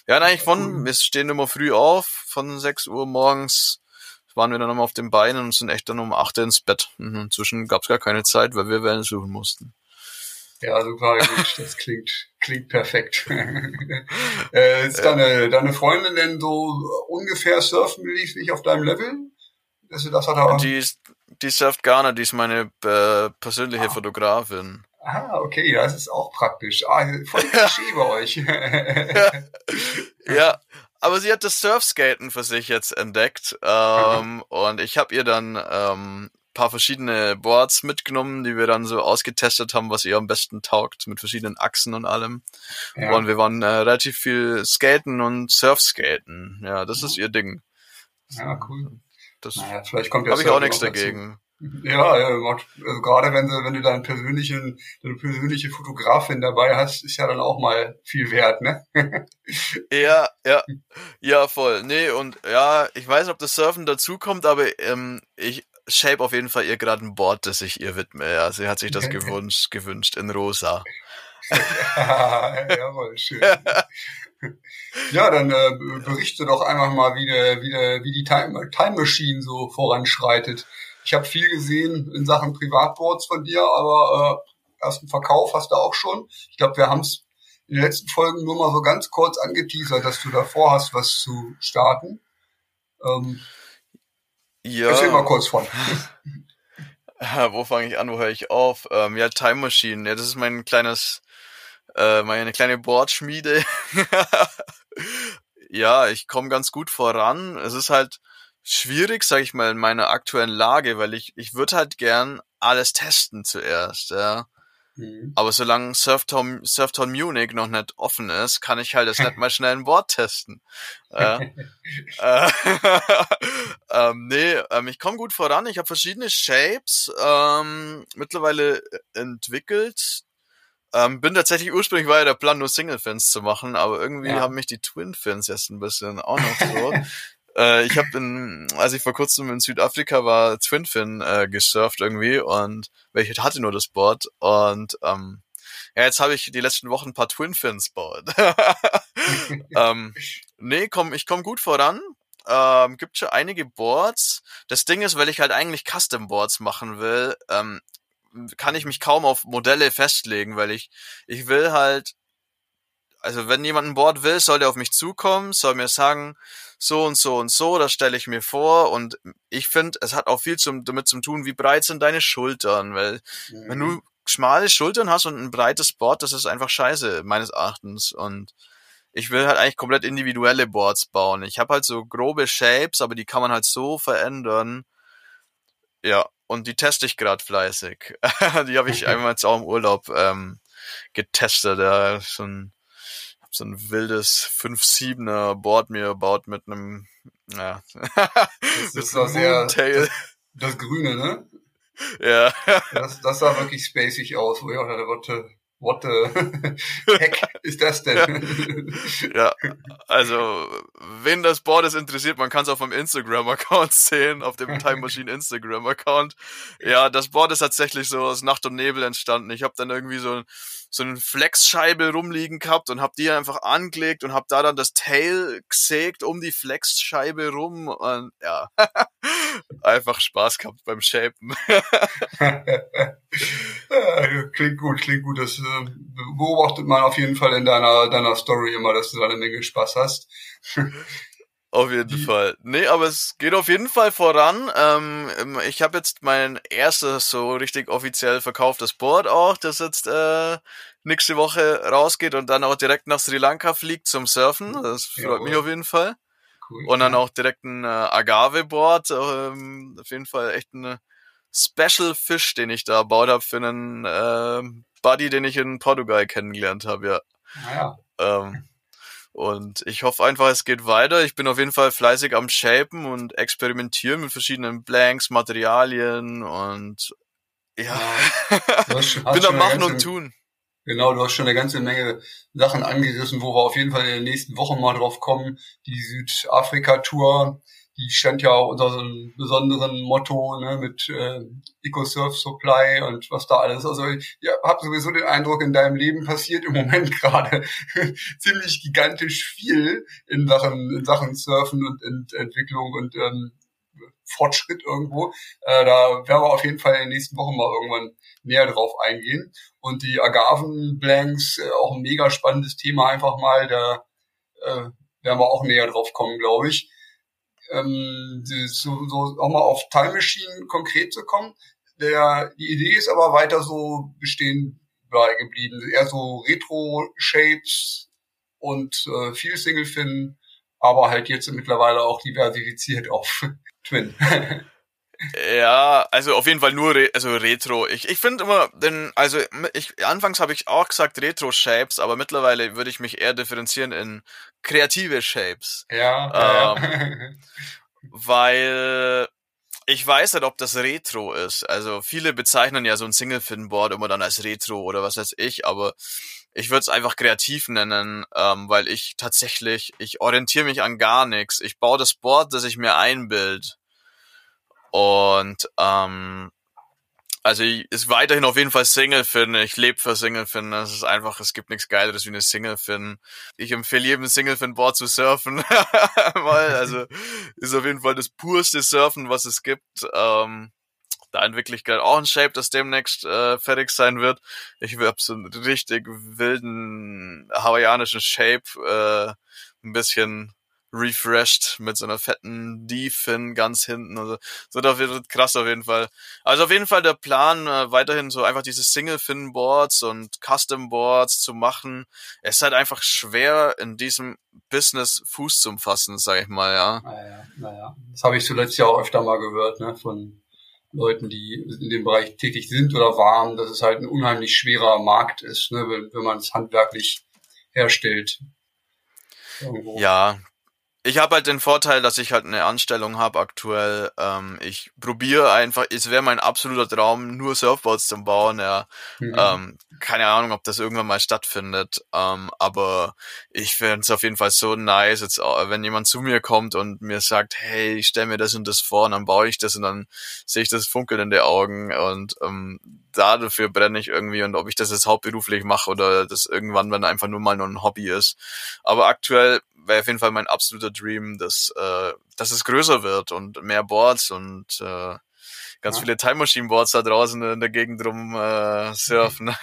[SPEAKER 1] ja, eigentlich von, wir stehen immer früh auf, von 6 Uhr morgens waren wir dann nochmal auf den Beinen und sind echt dann um 8 Uhr ins Bett. Und inzwischen gab es gar keine Zeit, weil wir Wellen suchen mussten.
[SPEAKER 2] Ja, super das klingt, klingt perfekt. äh, ist deine, deine Freundin denn so ungefähr surfen nicht auf deinem Level?
[SPEAKER 1] Dass sie das hat aber die, die surft nicht, die ist meine äh, persönliche ah. Fotografin.
[SPEAKER 2] Ah, okay, das ist auch praktisch. Ah, voll Klischee bei euch.
[SPEAKER 1] ja. ja, aber sie hat das Surfskaten für sich jetzt entdeckt ähm, und ich habe ihr dann ähm, paar verschiedene Boards mitgenommen, die wir dann so ausgetestet haben, was ihr am besten taugt, mit verschiedenen Achsen und allem. Ja. Und wir waren äh, relativ viel Skaten und Surfskaten. Ja, das ist ihr Ding.
[SPEAKER 2] Ja, cool. Das naja, vielleicht kommt ja
[SPEAKER 1] habe ich auch nichts dagegen.
[SPEAKER 2] Ja, ja also gerade wenn du, wenn du deinen persönlichen, deine persönliche Fotografin dabei hast, ist ja dann auch mal viel wert, ne?
[SPEAKER 1] ja, ja, ja, voll. Nee, und ja, ich weiß nicht, ob das Surfen dazukommt, aber ähm, ich shape auf jeden Fall ihr gerade ein Board, das ich ihr widme. Ja, sie hat sich das gewünscht, gewünscht in rosa.
[SPEAKER 2] Jawohl, schön. ja, dann äh, berichte doch einfach mal, wie, der, wie, der, wie die Time, Time Machine so voranschreitet. Ich habe viel gesehen in Sachen Privatboards von dir, aber äh, ersten Verkauf hast du auch schon. Ich glaube, wir haben es in den letzten Folgen nur mal so ganz kurz angeteasert, dass du davor hast, was zu starten. Ähm, ja. Erzähl mal kurz von.
[SPEAKER 1] wo fange ich an, wo höre ich auf? Ähm, ja, Time Machine. Ja, das ist mein kleines, äh, meine kleine Boardschmiede. ja, ich komme ganz gut voran. Es ist halt schwierig, sag ich mal, in meiner aktuellen Lage, weil ich, ich würde halt gern alles testen zuerst, ja. Mhm. Aber solange Surftown, Surftown Munich noch nicht offen ist, kann ich halt das nicht mal schnell ein Board testen. äh, äh, ähm, nee, ähm, ich komme gut voran. Ich habe verschiedene Shapes ähm, mittlerweile entwickelt. Ähm, bin tatsächlich ursprünglich war ja der Plan, nur Single Fins zu machen, aber irgendwie ja. haben mich die Twin Fins jetzt ein bisschen auch noch so. Äh, ich habe in, als ich vor kurzem in Südafrika war, Twinfin äh, gesurft irgendwie und welche hatte nur das Board und ähm, ja, jetzt habe ich die letzten Wochen ein paar Twinfins baut. ähm, nee, komm, ich komme gut voran. Ähm, gibt schon einige Boards. Das Ding ist, weil ich halt eigentlich Custom Boards machen will, ähm, kann ich mich kaum auf Modelle festlegen, weil ich ich will halt also wenn jemand ein Board will, soll der auf mich zukommen, soll mir sagen, so und so und so, das stelle ich mir vor. Und ich finde, es hat auch viel zum, damit zu tun, wie breit sind deine Schultern, weil mhm. wenn du mhm. schmale Schultern hast und ein breites Board, das ist einfach scheiße, meines Erachtens. Und ich will halt eigentlich komplett individuelle Boards bauen. Ich habe halt so grobe Shapes, aber die kann man halt so verändern. Ja, und die teste ich gerade fleißig. die habe ich einmal jetzt auch im Urlaub ähm, getestet. Ja, ein so ein wildes 5-7er Board mir baut mit einem, ja.
[SPEAKER 2] Das ist doch sehr, das, das, Grüne, ne?
[SPEAKER 1] Ja.
[SPEAKER 2] Das, das sah wirklich spacig aus, wo ich auch dachte, what the heck ist das denn?
[SPEAKER 1] ja, also, wen das Board ist interessiert, man kann es auf meinem Instagram-Account sehen, auf dem Time Machine Instagram-Account. Ja, das Board ist tatsächlich so aus Nacht und Nebel entstanden. Ich habe dann irgendwie so so eine Flexscheibe rumliegen gehabt und hab die einfach angelegt und hab da dann das Tail gesägt um die Flexscheibe rum und ja, einfach Spaß gehabt beim Shapen.
[SPEAKER 2] Klingt gut, klingt gut. Das äh, beobachtet man auf jeden Fall in deiner, deiner Story immer, dass du da eine Menge Spaß hast.
[SPEAKER 1] Auf jeden die, Fall. Nee, aber es geht auf jeden Fall voran. Ähm, ich habe jetzt mein erstes so richtig offiziell verkauftes Board auch, das jetzt äh, nächste Woche rausgeht und dann auch direkt nach Sri Lanka fliegt zum Surfen. Das freut ja, mich auf jeden Fall. Cool, und dann ja. auch direkt ein äh, Agave-Board. Ähm, auf jeden Fall echt ein Special Fish, den ich da erbaut habe für einen äh, Buddy, den ich in Portugal kennengelernt habe, ja.
[SPEAKER 2] Naja.
[SPEAKER 1] Ähm, und ich hoffe einfach, es geht weiter. Ich bin auf jeden Fall fleißig am Shapen und experimentieren mit verschiedenen Blanks, Materialien und ja,
[SPEAKER 2] hast-
[SPEAKER 1] bin am Machen und Tun.
[SPEAKER 2] Genau, du hast schon eine ganze Menge Sachen angerissen, wo wir auf jeden Fall in den nächsten Wochen mal drauf kommen. Die Südafrika-Tour, die stand ja unter so einem besonderen Motto ne, mit äh, EcoSurf Supply und was da alles. Also ich ja, habe sowieso den Eindruck, in deinem Leben passiert im Moment gerade ziemlich gigantisch viel in Sachen, in Sachen Surfen und Ent Entwicklung und ähm, Fortschritt irgendwo. Äh, da werden wir auf jeden Fall in den nächsten Wochen mal irgendwann näher drauf eingehen. Und die Agavenblanks, äh, auch ein mega spannendes Thema einfach mal, da äh, werden wir auch näher drauf kommen, glaube ich. Ähm, so, so auch mal auf Time Machine konkret zu kommen. Der, die Idee ist aber weiter so bestehen geblieben. Eher so Retro-Shapes und äh, viel Single-Fin, aber halt jetzt mittlerweile auch diversifiziert auf Twin.
[SPEAKER 1] Ja, also auf jeden Fall nur Re also Retro. Ich, ich finde immer, denn also ich anfangs habe ich auch gesagt Retro Shapes, aber mittlerweile würde ich mich eher differenzieren in kreative Shapes,
[SPEAKER 2] ja,
[SPEAKER 1] Ähm,
[SPEAKER 2] ja.
[SPEAKER 1] weil ich weiß nicht, ob das Retro ist. Also viele bezeichnen ja so ein Single Fin Board immer dann als Retro oder was weiß ich, aber ich würde es einfach kreativ nennen, ähm, weil ich tatsächlich ich orientiere mich an gar nichts. Ich baue das Board, das ich mir einbild. Und ähm, also ich, ist weiterhin auf jeden Fall Single-Fin. Ich lebe für Single-Fin. Es ist einfach, es gibt nichts Geileres wie eine Single-Fin. Ich empfehle jedem Single-Fin-Board zu surfen. Weil, also ist auf jeden Fall das purste Surfen, was es gibt. Ähm, da entwickle ich gerade auch ein Shape, das demnächst äh, fertig sein wird. Ich habe so einen richtig wilden hawaiianischen Shape, äh, ein bisschen refreshed mit so einer fetten D-Fin ganz hinten. Also, so da wird krass auf jeden Fall. Also auf jeden Fall der Plan, äh, weiterhin so einfach diese Single-Fin-Boards und Custom-Boards zu machen. Es ist halt einfach schwer, in diesem Business Fuß zu fassen, sag ich mal, ja.
[SPEAKER 2] Naja, naja. Das habe ich zuletzt ja auch öfter mal gehört, ne, von Leuten, die in dem Bereich tätig sind oder waren, dass es halt ein unheimlich schwerer Markt ist, ne, wenn, wenn man es handwerklich herstellt. Irgendwo.
[SPEAKER 1] Ja, ich habe halt den Vorteil, dass ich halt eine Anstellung habe aktuell. Ähm, ich probiere einfach, es wäre mein absoluter Traum, nur Surfboards zu bauen. Ja.
[SPEAKER 2] Mhm.
[SPEAKER 1] Ähm, keine Ahnung, ob das irgendwann mal stattfindet. Ähm, aber ich fände es auf jeden Fall so nice, jetzt, äh, wenn jemand zu mir kommt und mir sagt, hey, ich stell mir das und das vor und dann baue ich das und dann sehe ich das Funkeln in den Augen und ähm, da dafür brenne ich irgendwie und ob ich das jetzt hauptberuflich mache oder das irgendwann, wenn einfach nur mal nur ein Hobby ist. Aber aktuell wäre auf jeden Fall mein absoluter Dream, dass, äh, dass es größer wird und mehr Boards und äh, ganz
[SPEAKER 2] Ja.
[SPEAKER 1] viele Time Machine Boards da draußen in der Gegend rum äh, surfen.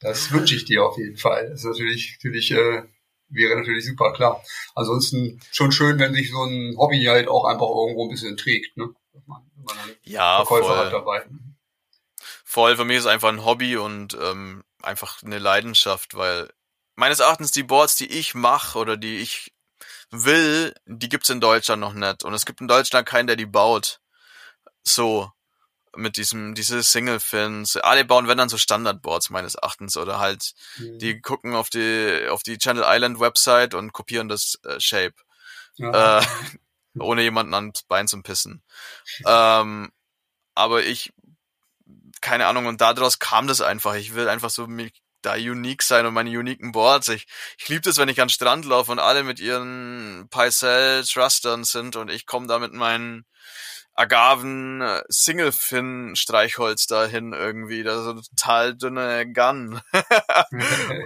[SPEAKER 2] Das wünsche ich dir auf jeden Fall. Das ist natürlich, natürlich äh, wäre natürlich super klar. Ansonsten schon schön, wenn sich so ein Hobby halt auch einfach irgendwo ein bisschen trägt, ne? Man, man
[SPEAKER 1] ja,
[SPEAKER 2] Verkäufer hat
[SPEAKER 1] voll.
[SPEAKER 2] dabei.
[SPEAKER 1] Voll, für mich ist einfach ein Hobby und ähm, einfach eine Leidenschaft, weil meines Erachtens die Boards, die ich mache oder die ich will, die gibt's in Deutschland noch nicht. Und es gibt in Deutschland keinen, der die baut. So. Mit diesem, diese Single-Fins. Alle bauen, wenn dann so Standardboards meines Erachtens oder halt,
[SPEAKER 2] Mhm.
[SPEAKER 1] die gucken auf die, auf die Channel Island Website und kopieren das äh, Shape
[SPEAKER 2] ja.
[SPEAKER 1] äh, ohne jemanden ans Bein zu pissen. ähm, aber ich, keine Ahnung, und daraus kam das einfach. Ich will einfach so mich da unique sein und meine uniken Boards. Ich, ich liebe das, wenn ich an Strand laufe und alle mit ihren Paisel Thrustern sind und ich komme da mit meinen Agaven äh, Single-Fin Streichholz dahin irgendwie, da so total dünne Gun.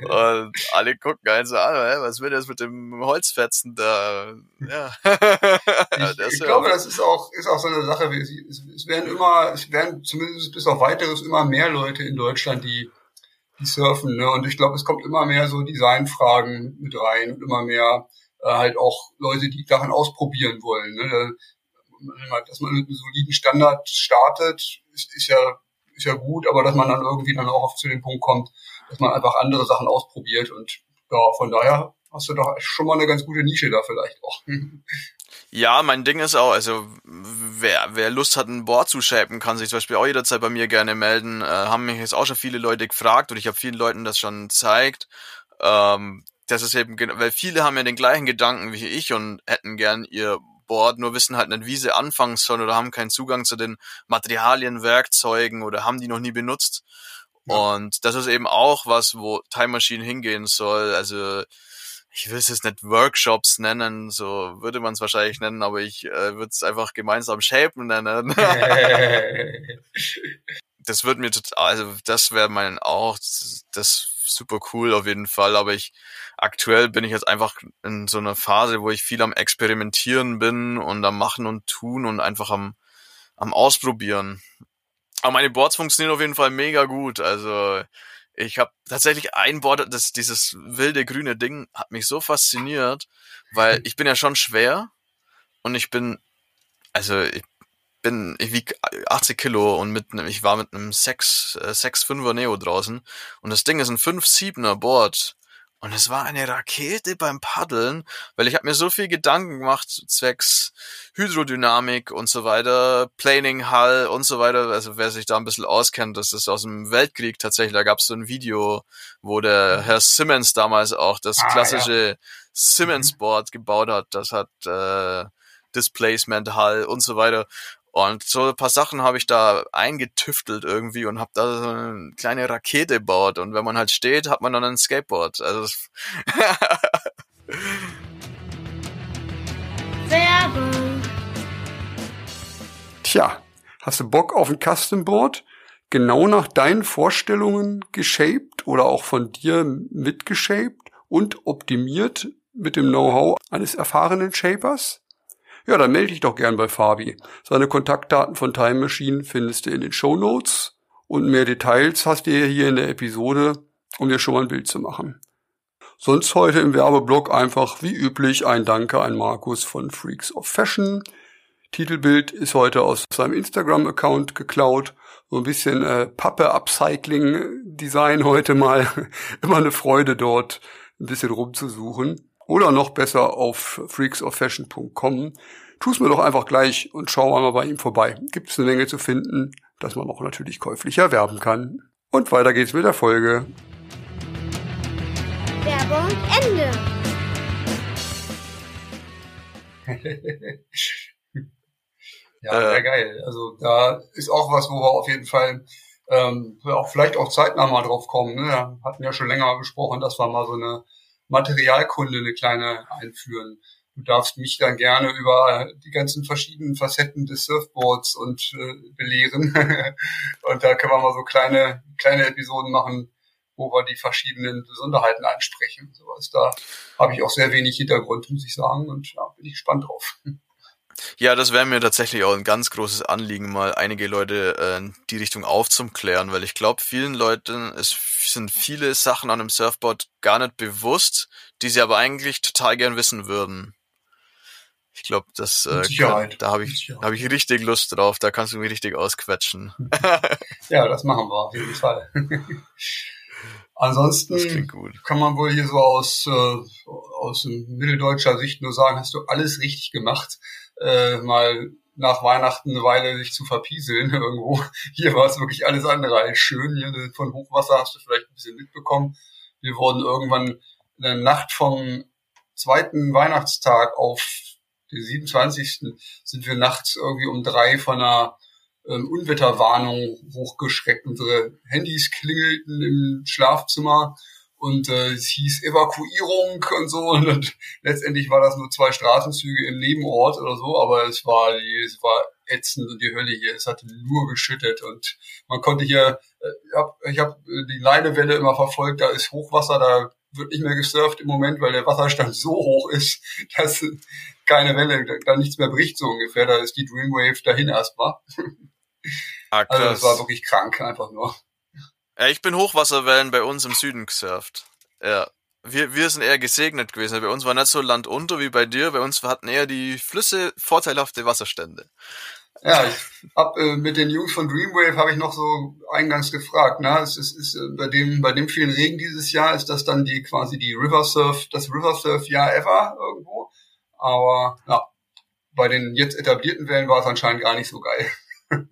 [SPEAKER 1] Und alle gucken einen so an, was will das mit dem Holzfetzen da? Ja.
[SPEAKER 2] Ich,
[SPEAKER 1] Das
[SPEAKER 2] ich glaube, das ist auch, ist auch so eine Sache. es werden immer, es werden zumindest bis auf weiteres immer mehr Leute in Deutschland, die, die surfen, ne? Und ich glaube, es kommt immer mehr so Designfragen mit rein und immer mehr äh, halt auch Leute, die Sachen ausprobieren wollen. Ne? Da- Dass man mit einem soliden Standard startet, ist, ist ja ist ja gut, aber dass man dann irgendwie dann auch zu dem Punkt kommt, dass man einfach andere Sachen ausprobiert und ja, von daher hast du doch schon mal eine ganz gute Nische da vielleicht auch.
[SPEAKER 1] Ja, mein Ding ist auch, also wer, wer Lust hat, ein Board zu shapen, kann sich zum Beispiel auch jederzeit bei mir gerne melden. Äh, haben mich jetzt auch schon viele Leute gefragt und ich habe vielen Leuten das schon gezeigt. Ähm, das ist eben, weil viele haben ja den gleichen Gedanken wie ich und hätten gern ihr Board, nur wissen halt nicht, wie sie anfangen sollen oder haben keinen Zugang zu den Materialien, Werkzeugen oder haben die noch nie benutzt. Ja. Und das ist eben auch was, wo Time Machine hingehen soll. Also ich will es jetzt nicht Workshops nennen, so würde man es wahrscheinlich nennen, aber ich äh, würde es einfach gemeinsam Shapen nennen. das wird mir total, also das wäre mein auch, das, super cool auf jeden Fall, aber ich aktuell bin ich jetzt einfach in so einer Phase, wo ich viel am Experimentieren bin und am Machen und Tun und einfach am, am Ausprobieren. Aber meine Boards funktionieren auf jeden Fall mega gut. Also ich habe tatsächlich ein Board, das dieses wilde grüne Ding hat mich so fasziniert, weil ich bin ja schon schwer und ich bin, also ich bin, ich wiege 80 Kilo und mit einem, ich war mit einem 6, äh, 6 5er Neo draußen und das Ding ist ein 5 7er Board und es war eine Rakete beim Paddeln, weil ich habe mir so viel Gedanken gemacht zwecks Hydrodynamik und so weiter, Planing Hull und so weiter. Also wer sich da ein bisschen auskennt, das ist aus dem Weltkrieg tatsächlich. Da gab es so ein Video, wo der Herr Simmons damals auch das ah, klassische ja. Simmons Board gebaut hat. Das hat äh, Displacement Hull und so weiter. Und so ein paar Sachen habe ich da eingetüftelt irgendwie und habe da so eine kleine Rakete gebaut. Und wenn man halt steht, hat man dann ein Skateboard. Also
[SPEAKER 2] Werbung. Tja, hast du Bock auf ein Custom Board? Genau nach deinen Vorstellungen geshaped oder auch von dir mitgeshaped und optimiert mit dem Know-how eines erfahrenen Shapers? Ja, dann melde dich doch gern bei Fabi. Seine Kontaktdaten von Time Machine findest du in den Show Notes und mehr Details hast du hier in der Episode, um dir schon mal ein Bild zu machen. Sonst heute im Werbeblock einfach wie üblich ein Danke an Markus von Freaks of Fashion. Titelbild ist heute aus seinem Instagram-Account geklaut. So ein bisschen äh, Pappe-Upcycling-Design heute mal. Immer eine Freude dort ein bisschen rumzusuchen oder noch besser auf freaksoffashion.com. Tu's mir doch einfach gleich und schau einmal bei ihm vorbei. Gibt es eine Menge zu finden, dass man auch natürlich käuflich erwerben kann. Und weiter geht's mit der Folge.
[SPEAKER 3] Werbung Ende.
[SPEAKER 2] ja, sehr geil. Also da ist auch was, wo wir auf jeden Fall ähm, auch vielleicht auch zeitnah mal drauf kommen. Ne? Wir hatten ja schon länger gesprochen, dass wir mal so eine Materialkunde eine kleine einführen. Du darfst mich dann gerne über die ganzen verschiedenen Facetten des Surfboards und äh, belehren. und da können wir mal so kleine, kleine Episoden machen, wo wir die verschiedenen Besonderheiten ansprechen. Sowas. Da habe ich auch sehr wenig Hintergrund, muss ich sagen, und ja, bin ich gespannt drauf.
[SPEAKER 1] Ja, das wäre mir tatsächlich auch ein ganz großes Anliegen, mal einige Leute äh, in die Richtung aufzuklären, weil ich glaube, vielen Leuten es sind viele Sachen an einem Surfboard gar nicht bewusst, die sie aber eigentlich total gern wissen würden. Ich glaube, das äh, kann, da habe ich hab ich richtig Lust drauf. Da kannst du mich richtig ausquetschen.
[SPEAKER 2] ja, das machen wir auf jeden Fall. Ansonsten kann man wohl hier so aus äh, aus mitteldeutscher Sicht nur sagen, hast du alles richtig gemacht äh, mal nach Weihnachten eine Weile sich zu verpieseln irgendwo. Hier war es wirklich alles andere als schön. Hier von Hochwasser hast du vielleicht ein bisschen mitbekommen. Wir wurden irgendwann in der Nacht vom zweiten Weihnachtstag auf den 27. sind wir nachts irgendwie um drei von einer ähm, Unwetterwarnung hochgeschreckt. Unsere Handys klingelten im Schlafzimmer und äh, es hieß Evakuierung und so. Und, und letztendlich war das nur zwei Straßenzüge im Nebenort oder so, aber es war die, es war ätzend und die Hölle hier, es hatte nur geschüttet. Und man konnte hier, äh, ich habe ich hab die Leinewelle immer verfolgt, da ist Hochwasser, da wird nicht mehr gesurft im Moment, weil der Wasserstand so hoch ist, dass keine Welle, da nichts mehr bricht so ungefähr, da ist die Dreamwave dahin erstmal. Ah, also das war wirklich krank, einfach nur.
[SPEAKER 1] Ja, ich bin Hochwasserwellen bei uns im Süden gesurft. Ja. Wir, wir sind eher gesegnet gewesen. Bei uns war nicht so Land unter wie bei dir. Bei uns hatten eher die Flüsse vorteilhafte Wasserstände.
[SPEAKER 2] Ja, ich hab äh, mit den Jungs von Dreamwave habe ich noch so eingangs gefragt. Ne? Es ist, ist äh, bei dem bei dem vielen Regen dieses Jahr ist das dann die quasi die River Surf, das River Surf Jahr ever irgendwo. Aber ja, bei den jetzt etablierten Wellen war es anscheinend gar nicht so geil.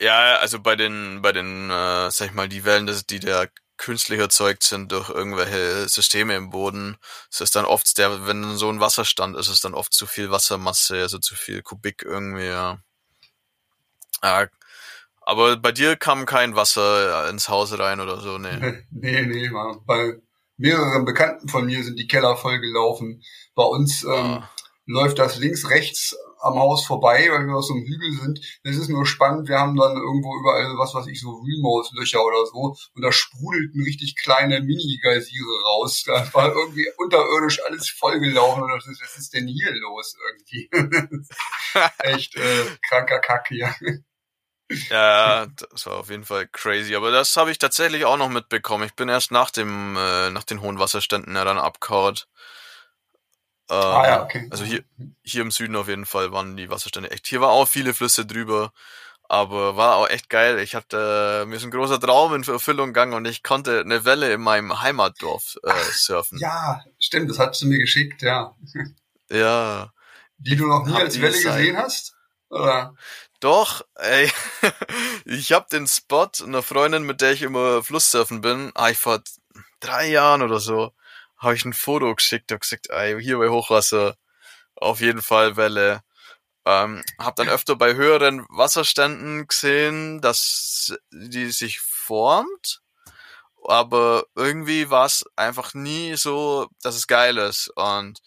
[SPEAKER 1] Ja, also bei den, bei den, äh, sag ich mal, die Wellen, die der künstlich erzeugt sind durch irgendwelche Systeme im Boden, es ist dann oft der, wenn so ein Wasserstand ist, ist dann oft zu viel Wassermasse, also zu viel Kubik irgendwie, ja. aber bei dir kam kein Wasser ins Haus rein oder so,
[SPEAKER 2] ne? nee, nee, bei mehreren Bekannten von mir sind die Keller voll gelaufen. Bei uns ähm, ah. läuft das links, rechts am Haus vorbei, weil wir auf so einem Hügel sind. Das ist nur spannend. Wir haben dann irgendwo überall, was weiß ich, so Remote-Löcher oder so. Und da sprudelten richtig kleine Mini-Geysire raus. Da war irgendwie unterirdisch alles vollgelaufen. Und ist, was ist denn hier los irgendwie? Echt äh, kranker Kack hier.
[SPEAKER 1] Ja, das war auf jeden Fall crazy. Aber das habe ich tatsächlich auch noch mitbekommen. Ich bin erst nach dem, äh, nach den hohen Wasserständen ja dann abgehauen. Äh, ah ja, okay. Also hier, hier im Süden auf jeden Fall waren die Wasserstände echt. Hier war auch viele Flüsse drüber, aber war auch echt geil. Ich hatte, mir ist ein großer Traum in Erfüllung gegangen und ich konnte eine Welle in meinem Heimatdorf äh, surfen.
[SPEAKER 2] ja, stimmt, das hast du mir geschickt, ja.
[SPEAKER 1] Ja.
[SPEAKER 2] Die du noch nie als Welle sein. gesehen hast? Oder?
[SPEAKER 1] Doch, ey, ich hab den Spot einer Freundin, mit der ich immer Flusssurfen bin, ah, ich vor drei Jahren oder so, habe ich ein Foto geschickt, hab gesagt, ey, hier bei Hochwasser, auf jeden Fall Welle. Ähm, hab dann öfter bei höheren Wasserständen gesehen, dass die sich formt, aber irgendwie war es einfach nie so, dass es geil ist. Und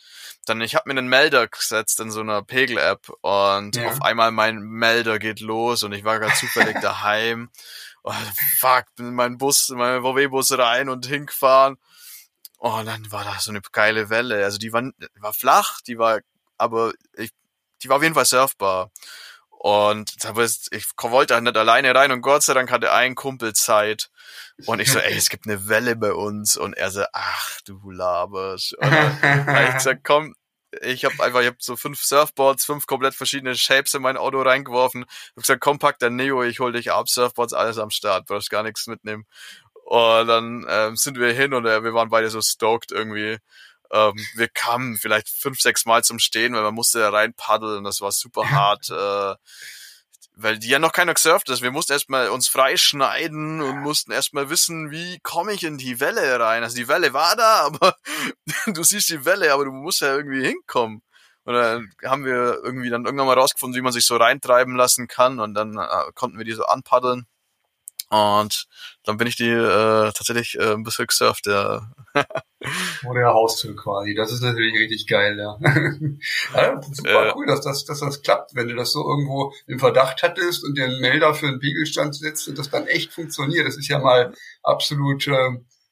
[SPEAKER 1] dann, ich habe mir einen Melder gesetzt in so einer Pegel-App und ja. auf einmal mein Melder geht los und ich war gerade zufällig daheim. Oh, fuck, bin in meinen Bus, in meinen VW-Bus rein und hingefahren Oh, und dann war da so eine geile Welle. Also die war, war flach, die war, aber ich, die war auf jeden Fall surfbar. Und da bist, ich wollte halt nicht alleine rein und Gott sei Dank hatte ein Kumpel Zeit. Und ich so, ey, es gibt eine Welle bei uns. Und er so, ach, du laberst. Und dann hab ich gesagt, komm, ich habe einfach, ich habe so fünf Surfboards, fünf komplett verschiedene Shapes in mein Auto reingeworfen. Ich hab gesagt, komm, pack dein Neo, ich hol dich ab, Surfboards, alles am Start, brauchst gar nichts mitnehmen. Und dann ähm, sind wir hin und äh, wir waren beide so stoked irgendwie. Ähm, wir kamen vielleicht fünf, sechs Mal zum Stehen, weil man musste da rein paddeln. Das war super hart. äh, weil die ja noch keiner gesurft ist. Wir mussten erstmal uns freischneiden und mussten erstmal wissen, wie komme ich in die Welle rein. Also die Welle war da, aber du siehst die Welle, aber du musst ja irgendwie hinkommen. Und dann haben wir irgendwie dann irgendwann mal rausgefunden, wie man sich so reintreiben lassen kann und dann äh, konnten wir die so anpaddeln. Und dann bin ich die äh, tatsächlich äh, ein bisschen gesurft, ja.
[SPEAKER 2] Vor der Haustür quasi. Das ist natürlich richtig geil, ja. ja super äh, cool, dass das, dass das klappt, wenn du das so irgendwo im Verdacht hattest und den Melder für einen Pegelstand setzt und das dann echt funktioniert. Das ist ja mal absolut, äh,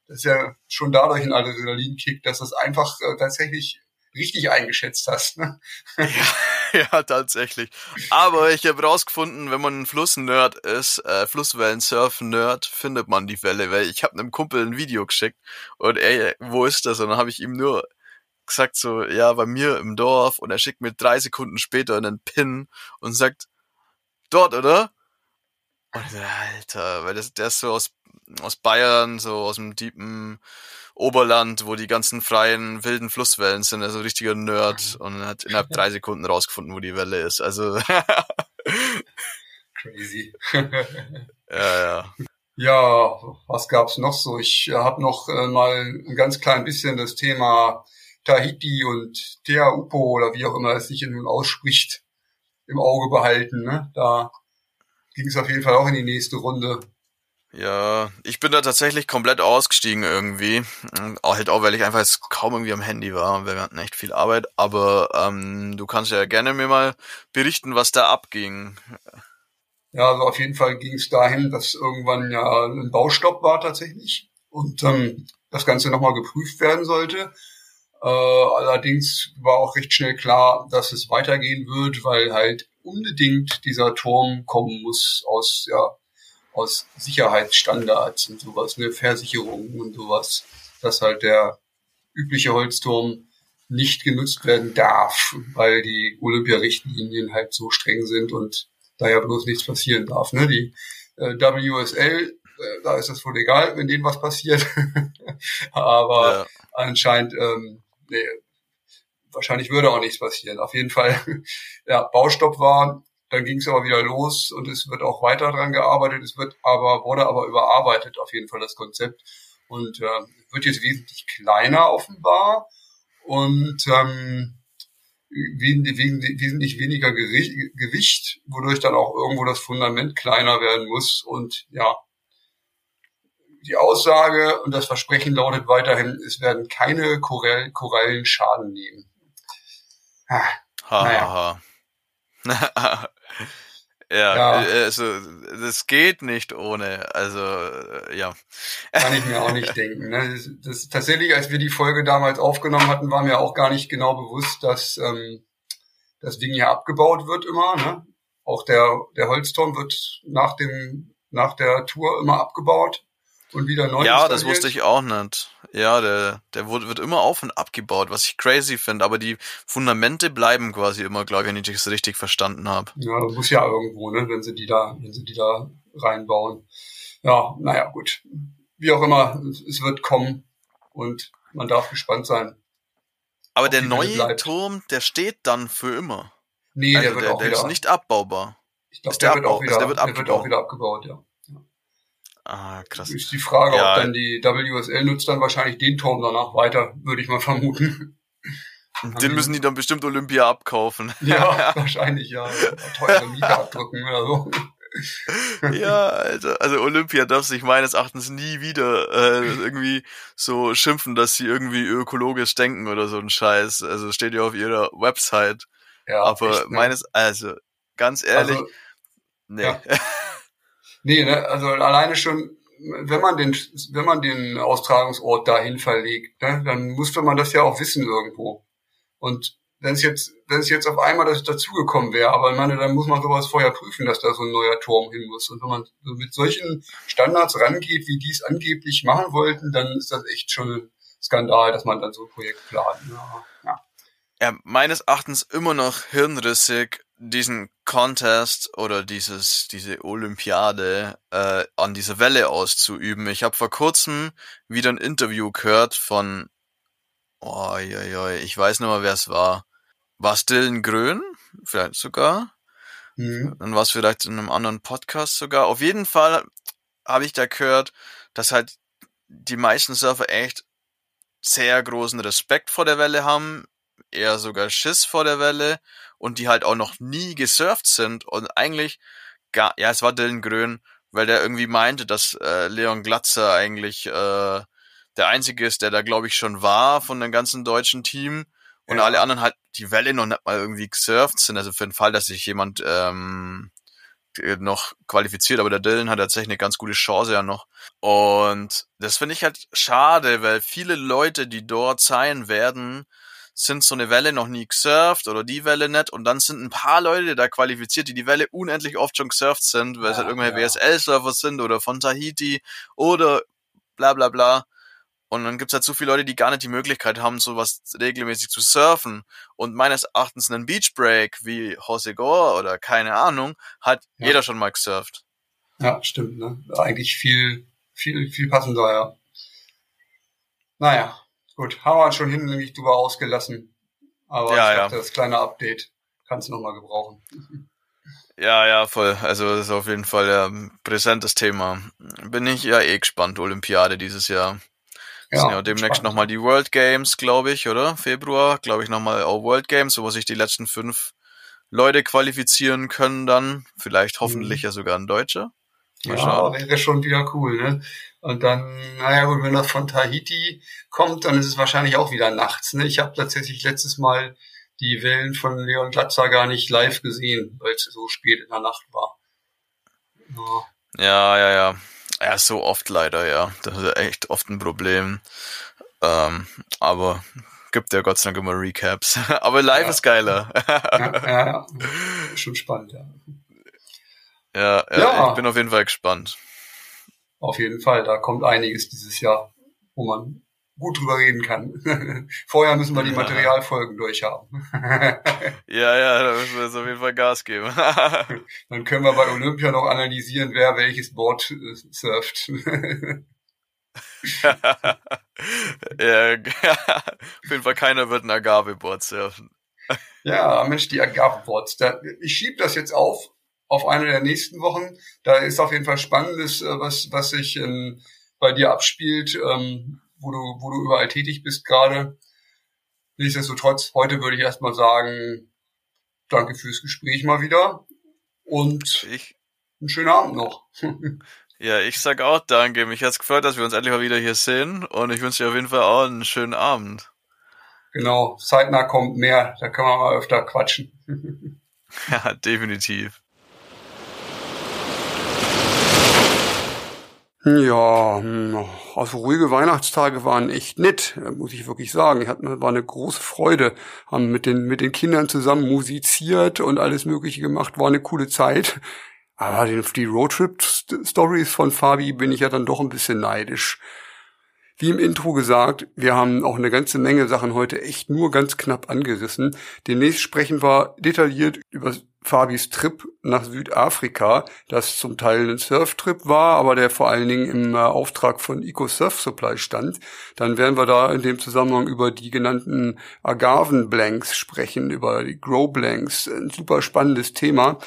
[SPEAKER 2] das ist ja schon dadurch ein Adrenalinkick, dass das einfach äh, tatsächlich richtig eingeschätzt hast. Ne?
[SPEAKER 1] Ja, tatsächlich. Aber ich habe rausgefunden, wenn man ein Flussnerd ist, äh, Flusswellen-Surf-Nerd, findet man die Welle. Weil ich habe einem Kumpel ein Video geschickt und ey, wo ist das? Und dann habe ich ihm nur gesagt so, ja, bei mir im Dorf und er schickt mir drei Sekunden später einen Pin und sagt, dort, oder? Und ich so, Alter, weil das, der ist so aus, aus Bayern, so aus dem tiefen Oberland, wo die ganzen freien, wilden Flusswellen sind, also richtiger Nerd und hat innerhalb drei Sekunden rausgefunden, wo die Welle ist. Also
[SPEAKER 2] crazy.
[SPEAKER 1] ja, ja.
[SPEAKER 2] Ja, was gab's noch so? Ich äh, habe noch äh, mal ein ganz klein bisschen das Thema Tahiti und Teaupo oder wie auch immer es sich nun ausspricht, im Auge behalten. Ne? Da ging es auf jeden Fall auch in die nächste Runde.
[SPEAKER 1] Ja, ich bin da tatsächlich komplett ausgestiegen irgendwie. Halt auch, weil ich einfach kaum irgendwie am Handy war. Wir hatten echt viel Arbeit. Aber ähm, du kannst ja gerne mir mal berichten, was da abging.
[SPEAKER 2] Ja, also auf jeden Fall ging es dahin, dass irgendwann ja ein Baustopp war tatsächlich und ähm, das Ganze nochmal geprüft werden sollte. Äh, allerdings war auch recht schnell klar, dass es weitergehen wird, weil halt unbedingt dieser Turm kommen muss aus ja, aus Sicherheitsstandards und sowas, eine Versicherung und sowas, dass halt der übliche Holzturm nicht genutzt werden darf, weil die Olympia-Richtlinien halt so streng sind und da ja bloß nichts passieren darf. Ne? Die äh, WSL, äh, da ist das wohl egal, wenn denen was passiert. Aber ja. anscheinend ähm, nee, wahrscheinlich würde auch nichts passieren. Auf jeden Fall, ja, Baustopp war, dann ging es aber wieder los und es wird auch weiter dran gearbeitet. Es wird aber, wurde aber überarbeitet, auf jeden Fall das Konzept. Und äh, wird jetzt wesentlich kleiner offenbar und ähm, wesentlich weniger Gewicht, wodurch dann auch irgendwo das Fundament kleiner werden muss. Und ja, die Aussage und das Versprechen lautet weiterhin, es werden keine Korall Korallen Schaden nehmen.
[SPEAKER 1] Ha, ha, naja. ha. Ja, ja, äh, also das geht nicht ohne. Also äh, ja.
[SPEAKER 2] Kann ich mir auch nicht denken. Ne? Das, das, tatsächlich, als wir die Folge damals aufgenommen hatten, war mir auch gar nicht genau bewusst, dass ähm, das Ding hier abgebaut wird immer. Ne? Auch der der Holzturm wird nach dem nach der Tour immer abgebaut und wieder neu.
[SPEAKER 1] Ja, das wusste ich auch nicht. Ja, der, der wird immer auf und abgebaut, was ich crazy finde, aber die Fundamente bleiben quasi immer, glaube ich, wenn ich das richtig verstanden habe.
[SPEAKER 2] Ja, das muss ja irgendwo, ne, wenn sie die da, wenn sie die da reinbauen. Ja, naja, gut. Wie auch immer, es wird kommen und man darf gespannt sein.
[SPEAKER 1] Aber der neue Turm, der steht dann für immer.
[SPEAKER 2] Nee, also der wird der, auch
[SPEAKER 1] der
[SPEAKER 2] wieder.
[SPEAKER 1] ist nicht abbaubar.
[SPEAKER 2] Ich glaube, der, der, wird auch wieder, also der, wird der wird auch wieder abgebaut, ja.
[SPEAKER 1] Ah, krass.
[SPEAKER 2] Ist die Frage, ja. ob dann die WSL nutzt dann wahrscheinlich den Turm danach weiter, würde ich mal vermuten.
[SPEAKER 1] Den müssen die dann bestimmt Olympia abkaufen.
[SPEAKER 2] Ja, wahrscheinlich, ja. Teure Miete abdrücken oder so.
[SPEAKER 1] ja, Alter. Also Olympia darf sich meines Erachtens nie wieder äh, irgendwie so schimpfen, dass sie irgendwie ökologisch denken oder so ein Scheiß. Also steht ja auf ihrer Website. Ja, Aber echt, ne? meines, also ganz ehrlich, also, nee. Ja.
[SPEAKER 2] Nee, ne, also alleine schon, wenn man den, wenn man den Austragungsort dahin verlegt, ne, dann musste man das ja auch wissen irgendwo. Und wenn es jetzt, wenn es jetzt auf einmal das dazugekommen wäre, aber ich meine, dann muss man sowas vorher prüfen, dass da so ein neuer Turm hin muss. Und wenn man mit solchen Standards rangeht, wie die es angeblich machen wollten, dann ist das echt schon Skandal, dass man dann so ein Projekt plant. Ja, ja.
[SPEAKER 1] ja meines Erachtens immer noch hirnrissig, diesen Contest oder dieses diese Olympiade äh, an dieser Welle auszuüben. Ich habe vor kurzem wieder ein Interview gehört von oh, ja, ja, ich weiß nicht mal, wer es war. War es Dylan Grön? Vielleicht sogar. Mhm. Dann war es vielleicht in einem anderen Podcast sogar. Auf jeden Fall habe ich da gehört, dass halt die meisten Surfer echt sehr großen Respekt vor der Welle haben, eher sogar Schiss vor der Welle und die halt auch noch nie gesurft sind und eigentlich gar, ja, es war Dylan Grön, weil der irgendwie meinte, dass äh, Leon Glatzer eigentlich äh, der einzige ist, der da glaube ich schon war von dem ganzen deutschen Team und ja. alle anderen halt die Welle noch nicht mal irgendwie gesurft sind, also für den Fall, dass sich jemand ähm, noch qualifiziert, aber der Dylan hat tatsächlich eine ganz gute Chance ja noch. Und das finde ich halt schade, weil viele Leute, die dort sein werden, sind so eine Welle noch nie gesurft oder die Welle nicht und dann sind ein paar Leute da qualifiziert, die die Welle unendlich oft schon gesurft sind, weil ja, es halt irgendwelche ja. WSL-Surfer sind oder von Tahiti oder bla bla bla. Und dann gibt's halt so viele Leute, die gar nicht die Möglichkeit haben, sowas regelmäßig zu surfen. Und meines Erachtens einen Beach Break wie Jose Gore oder keine Ahnung, hat ja. jeder schon mal gesurft.
[SPEAKER 2] Ja, stimmt, ne? Eigentlich viel, viel, viel passender, ja. Naja, Gut, haben wir schon hinlänglich drüber ausgelassen. Aber ja, ich dachte, ja. das kleine Update kannst du nochmal gebrauchen.
[SPEAKER 1] Ja, ja, voll. Also das ist auf jeden Fall ein präsentes Thema. Bin ich ja eh gespannt, Olympiade dieses Jahr. Ja, sind ja demnächst nochmal die World Games, glaube ich, oder? Februar, glaube ich, nochmal auch World Games, wo sich die letzten fünf Leute qualifizieren können dann. Vielleicht hoffentlich mhm. ja sogar ein Deutscher.
[SPEAKER 2] Mal ja, schauen. wäre schon wieder cool, ne? Und dann, naja gut, wenn das von Tahiti kommt, dann ist es wahrscheinlich auch wieder nachts. Ne? Ich habe tatsächlich letztes Mal die Wellen von Leon Glatzer gar nicht live gesehen, weil es so spät in der Nacht war.
[SPEAKER 1] Ja. ja, ja, ja. Ja, so oft leider, ja. Das ist echt oft ein Problem. Ähm, aber gibt ja Gott sei Dank immer Recaps. aber live ja. ist geiler.
[SPEAKER 2] ja, ja, ja. Schon spannend, ja.
[SPEAKER 1] Ja, ja, ja, ich bin auf jeden Fall gespannt.
[SPEAKER 2] Auf jeden Fall, da kommt einiges dieses Jahr, wo man gut drüber reden kann. Vorher müssen wir die Materialfolgen durchhaben.
[SPEAKER 1] ja, ja, da müssen wir jetzt auf jeden Fall Gas geben.
[SPEAKER 2] Dann können wir bei Olympia noch analysieren, wer welches Board äh, surft.
[SPEAKER 1] ja, auf jeden Fall keiner wird ein Agave-Board surfen.
[SPEAKER 2] Ja, Mensch, die Agave-Boards. Ich schieb das jetzt auf, auf eine der nächsten Wochen. Da ist auf jeden Fall Spannendes, äh, was, was sich ähm, bei dir abspielt, ähm, wo, du, wo du überall tätig bist gerade. Nichtsdestotrotz, heute würde ich erstmal sagen, danke fürs Gespräch mal wieder und ich, einen schönen Abend noch.
[SPEAKER 1] ja, ich sag auch danke. Mich hat's gefreut, dass wir uns endlich mal wieder hier sehen und ich wünsche dir auf jeden Fall auch einen schönen Abend.
[SPEAKER 2] Genau, zeitnah kommt mehr, da können wir mal öfter quatschen.
[SPEAKER 1] ja, definitiv.
[SPEAKER 2] Ja, hm, also ruhige Weihnachtstage waren echt nett, muss ich wirklich sagen. Hatten, war eine große Freude, haben mit den, mit den Kindern zusammen musiziert und alles Mögliche gemacht, war eine coole Zeit. Aber die Roadtrip-Stories von Fabi bin ich ja dann doch ein bisschen neidisch. Wie im Intro gesagt, wir haben auch eine ganze Menge Sachen heute echt nur ganz knapp angerissen. Demnächst sprechen wir detailliert über Fabis Trip nach Südafrika, das zum Teil ein Surftrip war, aber der vor allen Dingen im äh, Auftrag von Eco Surf Supply stand. Dann werden wir da in dem Zusammenhang über die genannten Agavenblanks sprechen, über die Grow Blanks, ein super spannendes Thema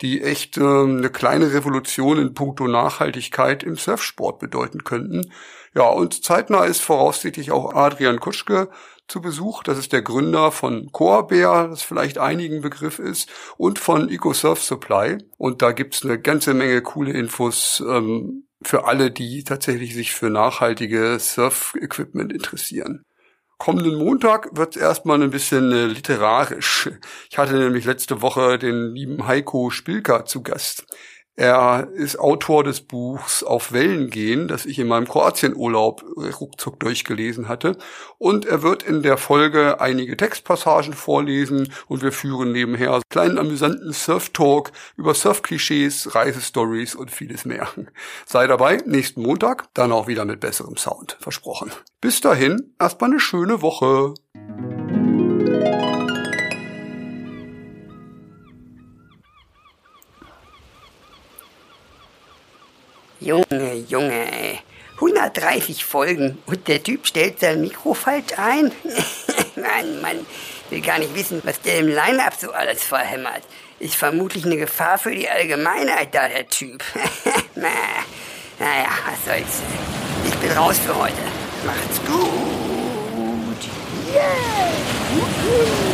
[SPEAKER 2] die echt äh, eine kleine Revolution in puncto Nachhaltigkeit im Surfsport bedeuten könnten. Ja, und zeitnah ist voraussichtlich auch Adrian Kutschke zu Besuch. Das ist der Gründer von Corebear, das vielleicht einigen Begriff ist, und von EcoSurf Supply. Und da gibt's eine ganze Menge coole Infos ähm, für alle, die tatsächlich sich für nachhaltige Surf-Equipment interessieren. Kommenden Montag wird's erstmal ein bisschen äh, literarisch. Ich hatte nämlich letzte Woche den lieben Heiko Spilker zu Gast. Er ist Autor des Buchs Auf Wellen gehen, das ich in meinem Kroatienurlaub ruckzuck durchgelesen hatte. Und er wird in der Folge einige Textpassagen vorlesen und wir führen nebenher einen kleinen amüsanten Surf-Talk über Surf-Klischees, Reisestories und vieles mehr. Sei dabei nächsten Montag, dann auch wieder mit besserem Sound, versprochen. Bis dahin, erstmal eine schöne Woche.
[SPEAKER 3] Junge, Junge, ey. 130 Folgen und der Typ stellt sein Mikro falsch ein. Mann, Mann, will gar nicht wissen, was der im Line-Up so alles verhämmert. Ist vermutlich eine Gefahr für die Allgemeinheit da, der Typ. Na, naja, was soll's. Ich bin raus für heute. Macht's gut. Yeah.